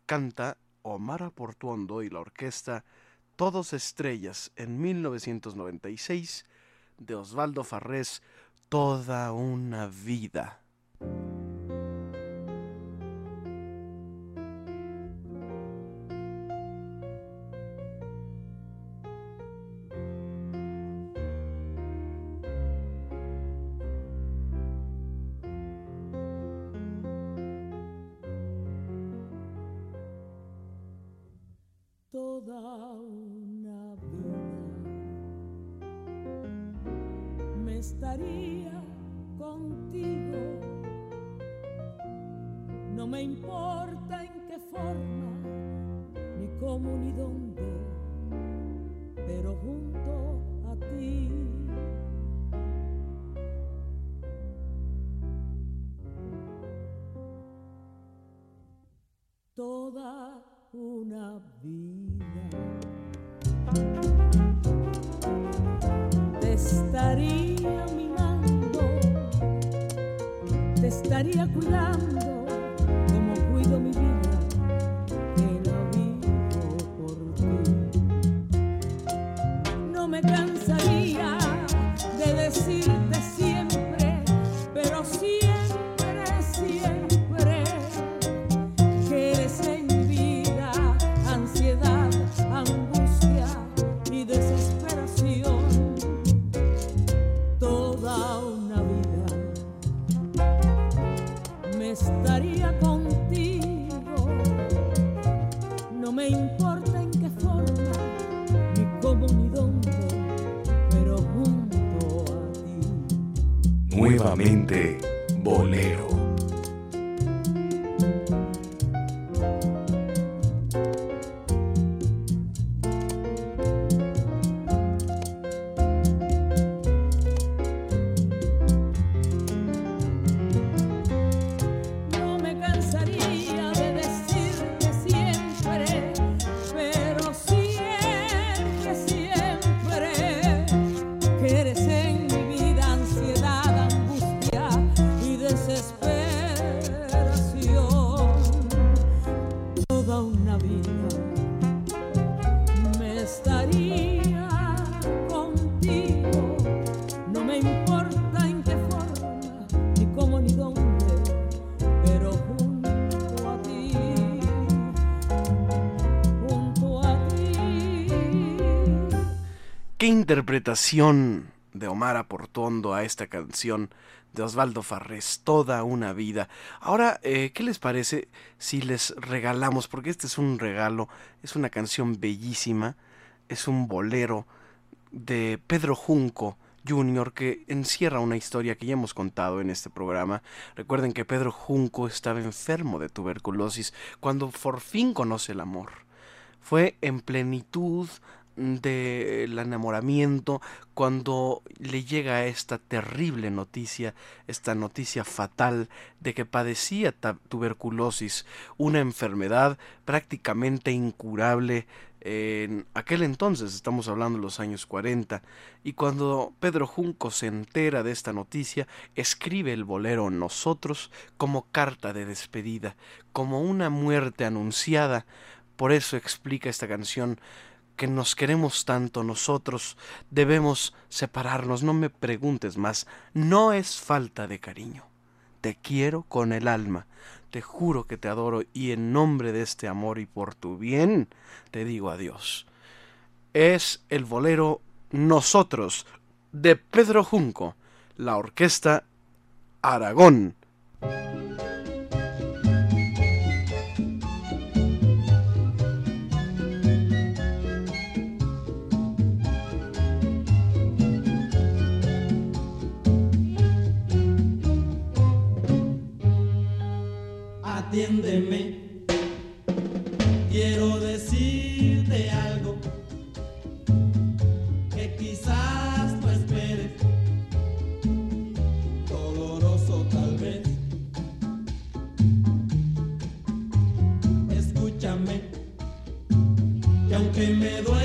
canta Omar Portuondo y la orquesta Todos Estrellas en 1996 de Osvaldo Farrés, Toda una vida. toda ¿Qué interpretación de Omar Portuondo a esta canción de Osvaldo Farrés, Toda una vida? Ahora, eh, ¿qué les parece si les regalamos, porque este es un regalo, es una canción bellísima, es un bolero de Pedro Junco, Jr., que encierra una historia que ya hemos contado en este programa. Recuerden que Pedro Junco estaba enfermo de tuberculosis cuando por fin conoce el amor. Fue en plenitud del enamoramiento cuando le llega esta terrible noticia, esta noticia fatal de que padecía tuberculosis, una enfermedad prácticamente incurable en aquel entonces, estamos hablando de los años 40, y cuando Pedro Junco se entera de esta noticia, escribe el bolero Nosotros como carta de despedida, como una muerte anunciada, por eso explica esta canción que nos queremos tanto nosotros, debemos separarnos, no me preguntes más, no es falta de cariño. te quiero con el alma. Te juro que te adoro y en nombre de este amor y por tu bien te digo adiós. Es el bolero Nosotros de Pedro Junco, la orquesta Aragón. Atiéndeme. Quiero decirte algo que quizás no esperes, doloroso tal vez. Escúchame, que aunque me duela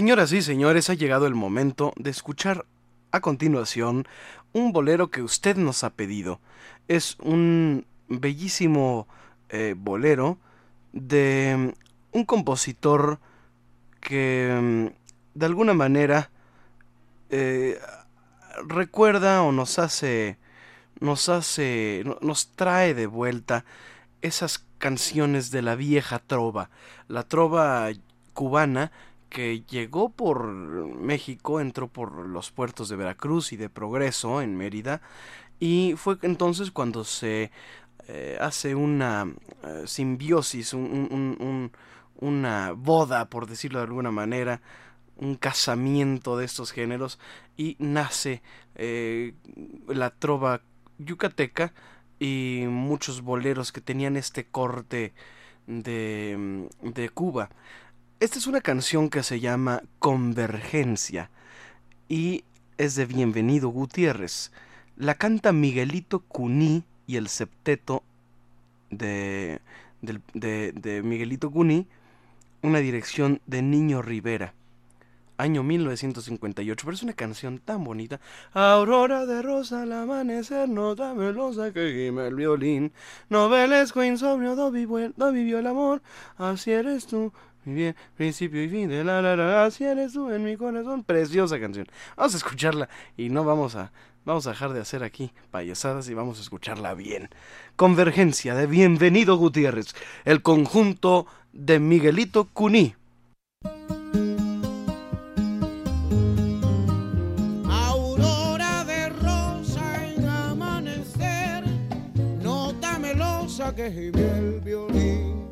Señoras y señores, ha llegado el momento de escuchar a continuación un bolero que usted nos ha pedido. Es un bellísimo eh, bolero de mm, un compositor que mm, de alguna manera eh, recuerda o nos hace nos hace no- nos trae de vuelta esas canciones de la vieja trova la trova cubana que llegó por México, entró por los puertos de Veracruz y de Progreso en Mérida, y fue entonces cuando se eh, hace una eh, simbiosis, un- un- un- un- una boda, por decirlo de alguna manera, un casamiento de estos géneros, y nace eh, la trova yucateca y muchos boleros que tenían este corte de, de Cuba. Esta es una canción que se llama Convergencia y es de Bienvenido Gutiérrez. La canta Miguelito Cuní y el septeto de, de, de Miguelito Cuní, una dirección de Niño Rivera. Año 1958, pero es una canción tan bonita. Aurora de rosa al amanecer, nota melosa que gime el violín. Novelesco insomnio, do vivió el amor. Así eres tú, mi bien, principio y fin de la la la. Así eres tú en mi corazón. Preciosa canción. Vamos a escucharla y no vamos a, vamos a dejar de hacer aquí payasadas y vamos a escucharla bien. Convergencia de Bienvenido Gutiérrez, el conjunto de Miguelito Cuní. Que gime el violín.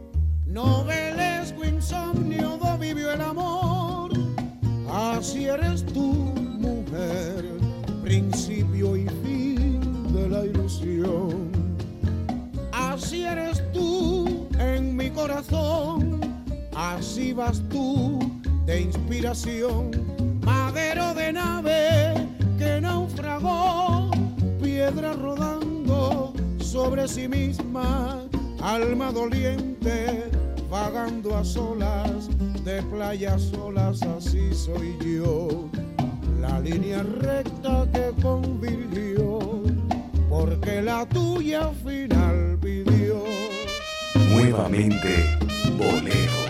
novelesco do vivió el amor. Así eres tú, mujer, principio y fin de la ilusión. Así eres tú en mi corazón, así vas tú de inspiración, madero de nave que naufragó, piedra rodando sobre sí misma, alma doliente vagando a solas, de playas solas, así soy yo. La línea recta que convirtió, porque la tuya final pidió. Nuevamente, bolero.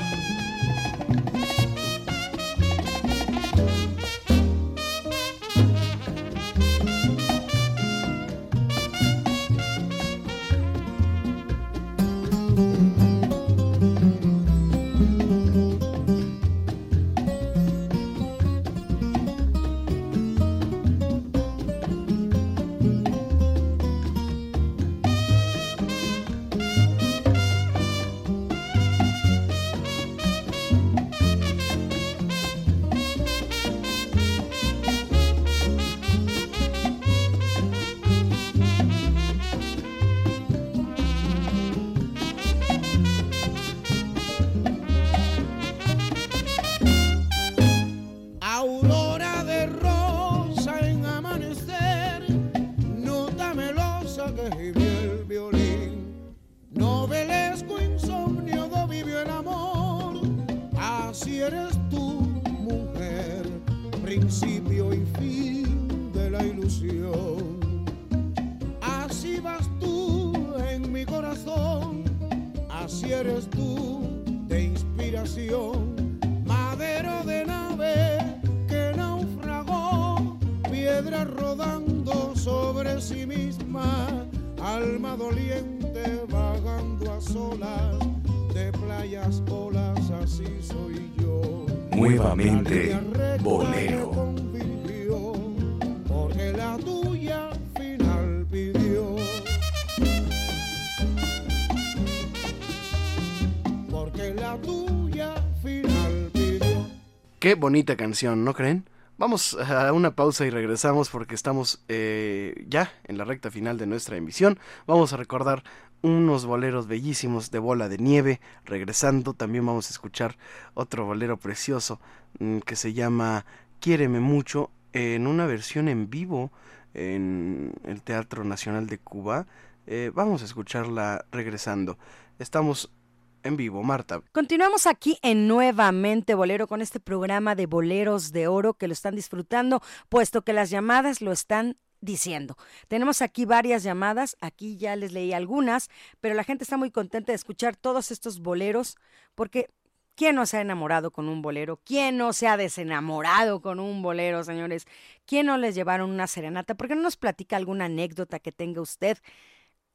Bonita canción, ¿no creen? Vamos a una pausa y regresamos porque estamos eh, ya en la recta final de nuestra emisión. Vamos a recordar unos boleros bellísimos de bola de nieve. Regresando también vamos a escuchar otro bolero precioso mm, que se llama Quiéreme mucho en una versión en vivo en el Teatro Nacional de Cuba. Eh, vamos a escucharla regresando. Estamos en vivo, Marta. Continuamos aquí en Nuevamente Bolero con este programa de boleros de oro que lo están disfrutando, puesto que las llamadas lo están diciendo. Tenemos aquí varias llamadas, aquí ya les leí algunas, pero la gente está muy contenta de escuchar todos estos boleros porque ¿quién no se ha enamorado con un bolero? ¿Quién no se ha desenamorado con un bolero, señores? ¿Quién no les llevaron una serenata? ¿Por qué no nos platica alguna anécdota que tenga usted?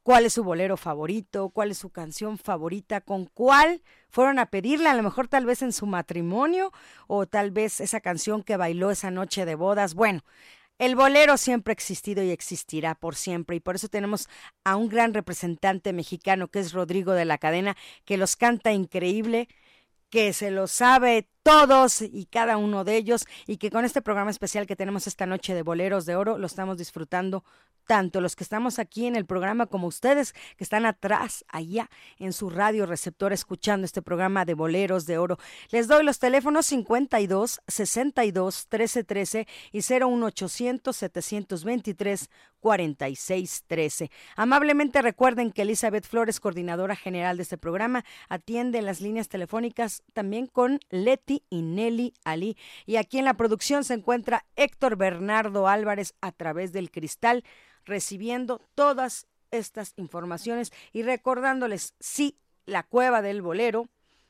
Cuál es su bolero favorito, cuál es su canción favorita, con cuál fueron a pedirle, a lo mejor tal vez en su matrimonio o tal vez esa canción que bailó esa noche de bodas. Bueno, el bolero siempre ha existido y existirá por siempre y por eso tenemos a un gran representante mexicano que es Rodrigo de la Cadena, que los canta increíble, que se lo sabe todos y cada uno de ellos y que con este programa especial que tenemos esta noche de Boleros de Oro lo estamos disfrutando tanto los que estamos aquí en el programa como ustedes que están atrás, allá en su radio receptor escuchando este programa de Boleros de Oro. Les doy los teléfonos 52 62 13 13 y 01800 723 46 13. Amablemente recuerden que Elizabeth Flores, coordinadora general de este programa, atiende las líneas telefónicas también con Leti y Nelly Ali. Y aquí en la producción se encuentra Héctor Bernardo Álvarez a través del cristal recibiendo todas estas informaciones y recordándoles si la cueva del bolero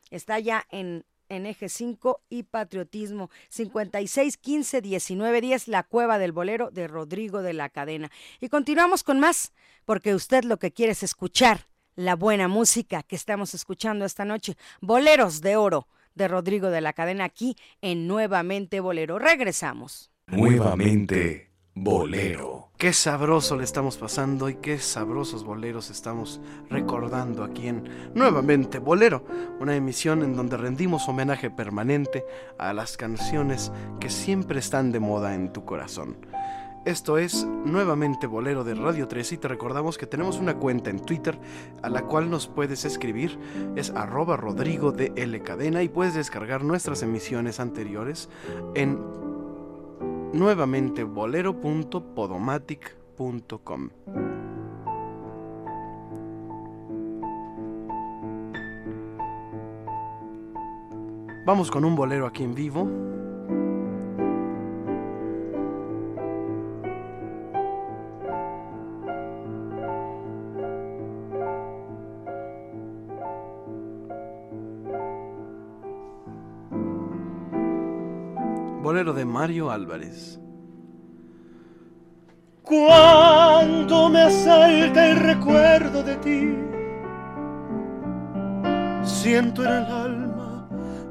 está ya en, en eje 5 y patriotismo. 56 15 19 10 la cueva del bolero de Rodrigo de la Cadena. Y continuamos con más porque usted lo que quiere es escuchar la buena música que estamos escuchando esta noche. Boleros de oro de Rodrigo de la Cadena aquí en Nuevamente Bolero regresamos Nuevamente, bolero. Qué sabroso le estamos pasando y qué sabrosos boleros estamos recordando aquí en Nuevamente Bolero, una emisión en donde rendimos homenaje permanente a las canciones que siempre están de moda en tu corazón. Esto es Nuevamente Bolero de Radio 13 y te recordamos que tenemos una cuenta en Twitter a la cual nos puedes escribir, es arroba Rodrigo de L Cadena y puedes descargar nuestras emisiones anteriores en nuevamente bolero.podomatic.com. Vamos con un bolero aquí en vivo. De Mario Álvarez. Cuando me asalta el recuerdo de ti, siento en el alma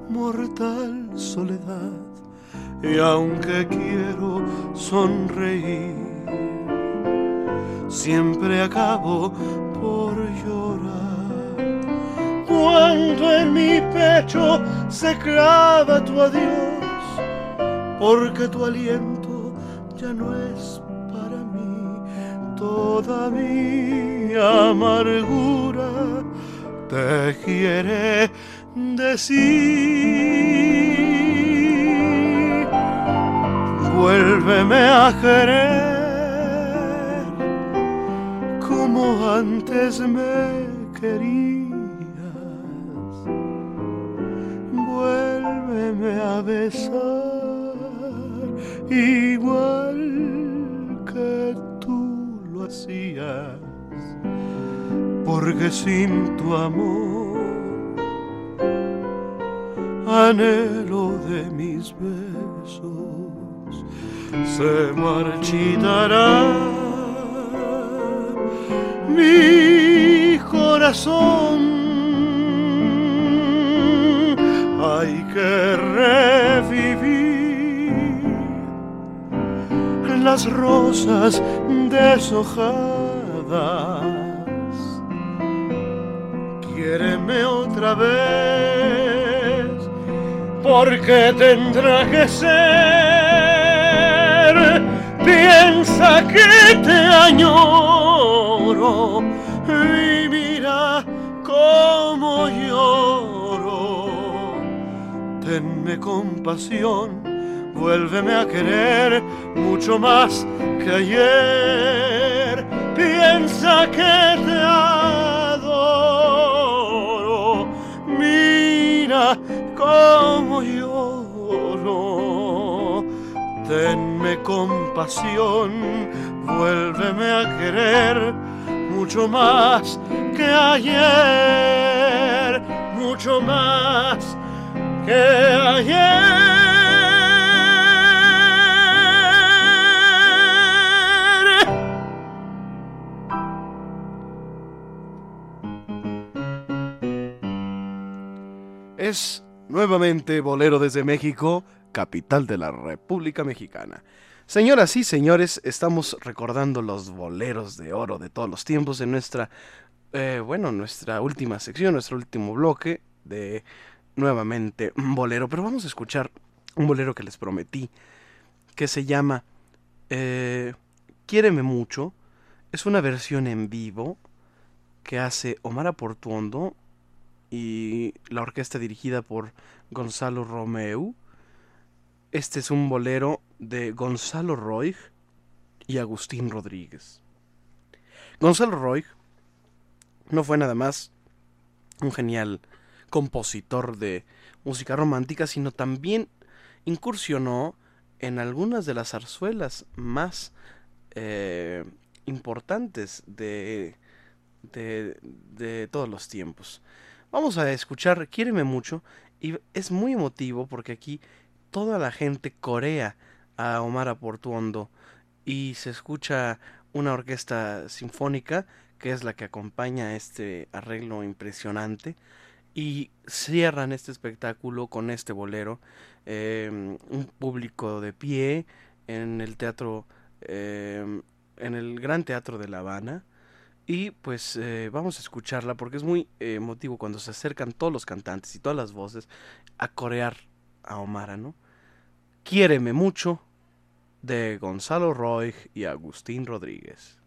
mortal soledad. Y aunque quiero sonreír, siempre acabo por llorar. Cuando en mi pecho se clava tu adiós, porque tu aliento ya no es para mí, toda mi amargura te quiere decir. Vuélveme a querer como antes me querías. Vuélveme a besar igual que tú lo hacías, porque sin tu amor, anhelo de mis besos, se marchitará mi corazón. Hay que revivir las rosas deshojadas. Quiéreme otra vez, porque tendrá que ser. Piensa que te añoro y mira cómo lloro. Tenme compasión vuélveme a querer mucho más que ayer. Piensa que te adoro, mira cómo lloro. Tenme compasión, vuélveme a querer mucho más que ayer, mucho más que ayer. Nuevamente Bolero desde México, capital de la República Mexicana. Señoras y señores, estamos recordando los boleros de oro de todos los tiempos en nuestra, eh, bueno, nuestra última sección, nuestro último bloque de nuevamente bolero. Pero vamos a escuchar un bolero que les prometí, que se llama eh, Quiéreme mucho. Es una versión en vivo que hace Omar Aportuondo y la orquesta dirigida por Gonzalo Romeu. Este es un bolero de Gonzalo Roig y Agustín Rodríguez. Gonzalo Roig no fue nada más un genial compositor de música romántica, sino también incursionó en algunas de las zarzuelas más eh, importantes de, de, de todos los tiempos. Vamos a escuchar Quiéreme mucho y es muy emotivo porque aquí toda la gente corea a Omar Aportuondo y se escucha una orquesta sinfónica que es la que acompaña este arreglo impresionante y cierran este espectáculo con este bolero, eh, un público de pie en el Teatro eh, en el Gran Teatro de La Habana. Y pues eh, vamos a escucharla porque es muy emotivo cuando se acercan todos los cantantes y todas las voces a corear a Omara, ¿no? Quiéreme mucho de Gonzalo Roig y Agustín Rodríguez.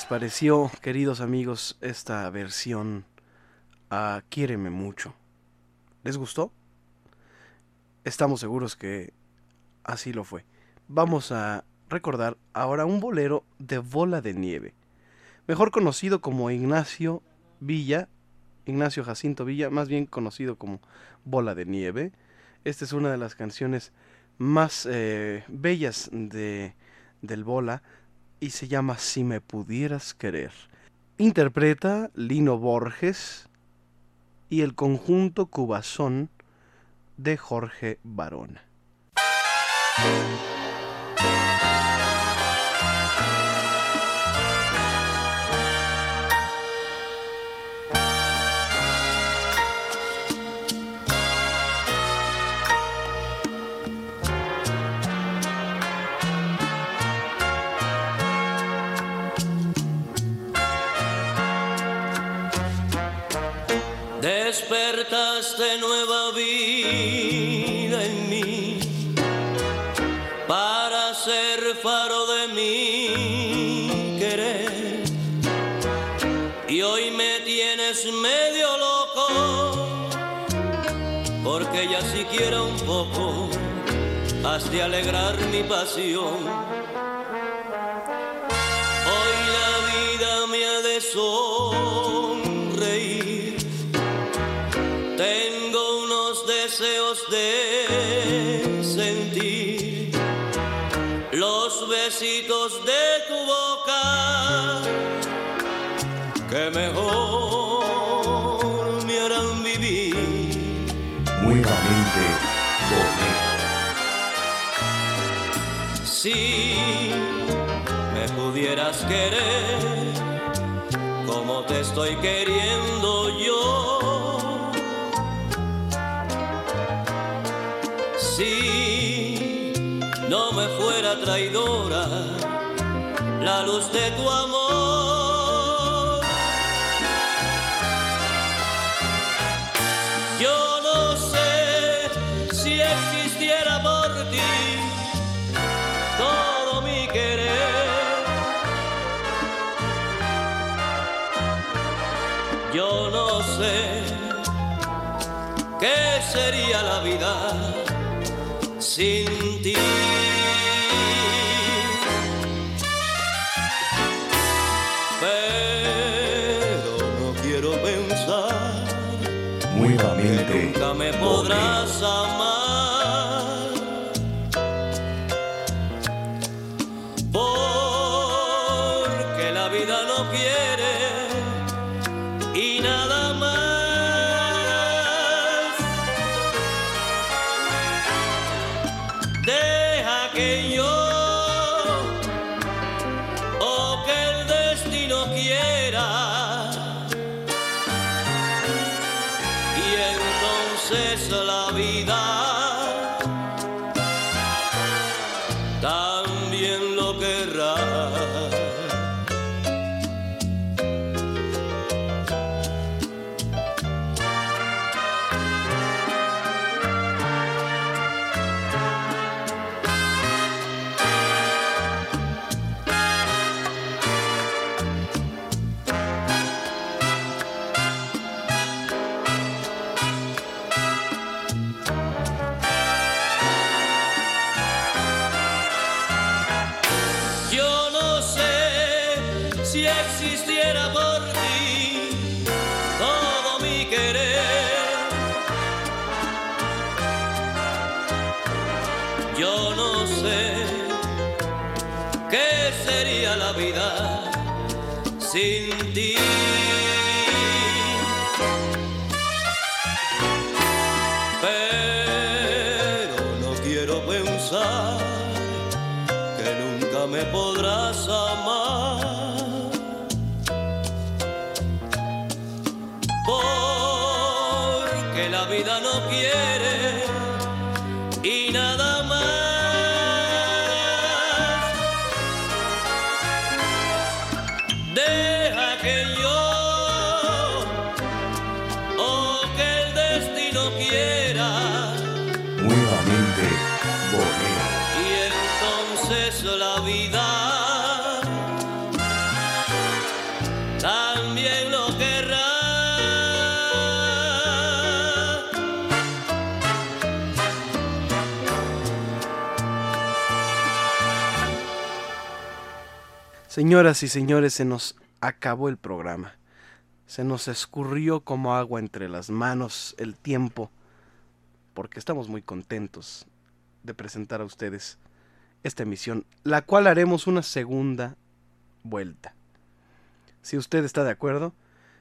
Les pareció, queridos amigos, esta versión a Quiéreme mucho? ¿Les gustó? Estamos seguros que así lo fue. Vamos a recordar ahora un bolero de bola de nieve, mejor conocido como Ignacio Villa, Ignacio Jacinto Villa, más bien conocido como Bola de Nieve. Esta es una de las canciones más eh, bellas de, del Bola y se llama Si me pudieras querer. Interpreta Lino Borges y el conjunto Cubazón de Jorge Barona. Vida en mí para ser faro de mi querer. Y hoy me tienes medio loco porque ya siquiera un poco has de alegrar mi pasión. Hoy la vida me ha de de sentir los besitos de tu boca que mejor me harán vivir. Nuevamente. Si me pudieras querer como te estoy queriendo yo. Si no me fuera traidora la luz de tu amor. Yo no sé si existiera por ti todo mi querer. Yo no sé qué sería la vida sin. Señoras y señores, se nos acabó el programa. Se nos escurrió como agua entre las manos el tiempo, porque estamos muy contentos de presentar a ustedes esta emisión, la cual haremos una segunda vuelta. Si usted está de acuerdo,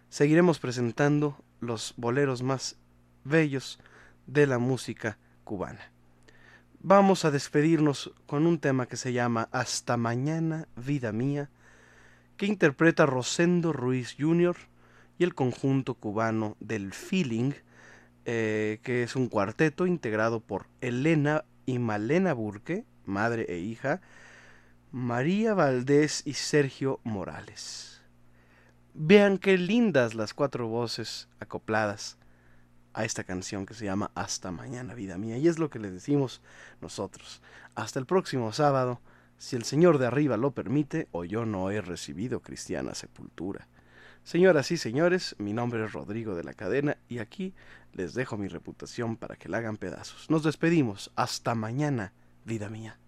seguiremos presentando los boleros más bellos de la música cubana. Vamos a despedirnos con un tema que se llama Hasta mañana, vida mía, que interpreta Rosendo Ruiz Jr. y el conjunto cubano del Feeling, eh, que es un cuarteto integrado por Elena y Malena Burke, madre e hija, María Valdés y Sergio Morales. Vean qué lindas las cuatro voces acopladas a esta canción que se llama Hasta mañana, vida mía. Y es lo que le decimos nosotros. Hasta el próximo sábado, si el Señor de arriba lo permite, o yo no he recibido cristiana sepultura. Señoras y señores, mi nombre es Rodrigo de la Cadena y aquí les dejo mi reputación para que la hagan pedazos. Nos despedimos. Hasta mañana, vida mía.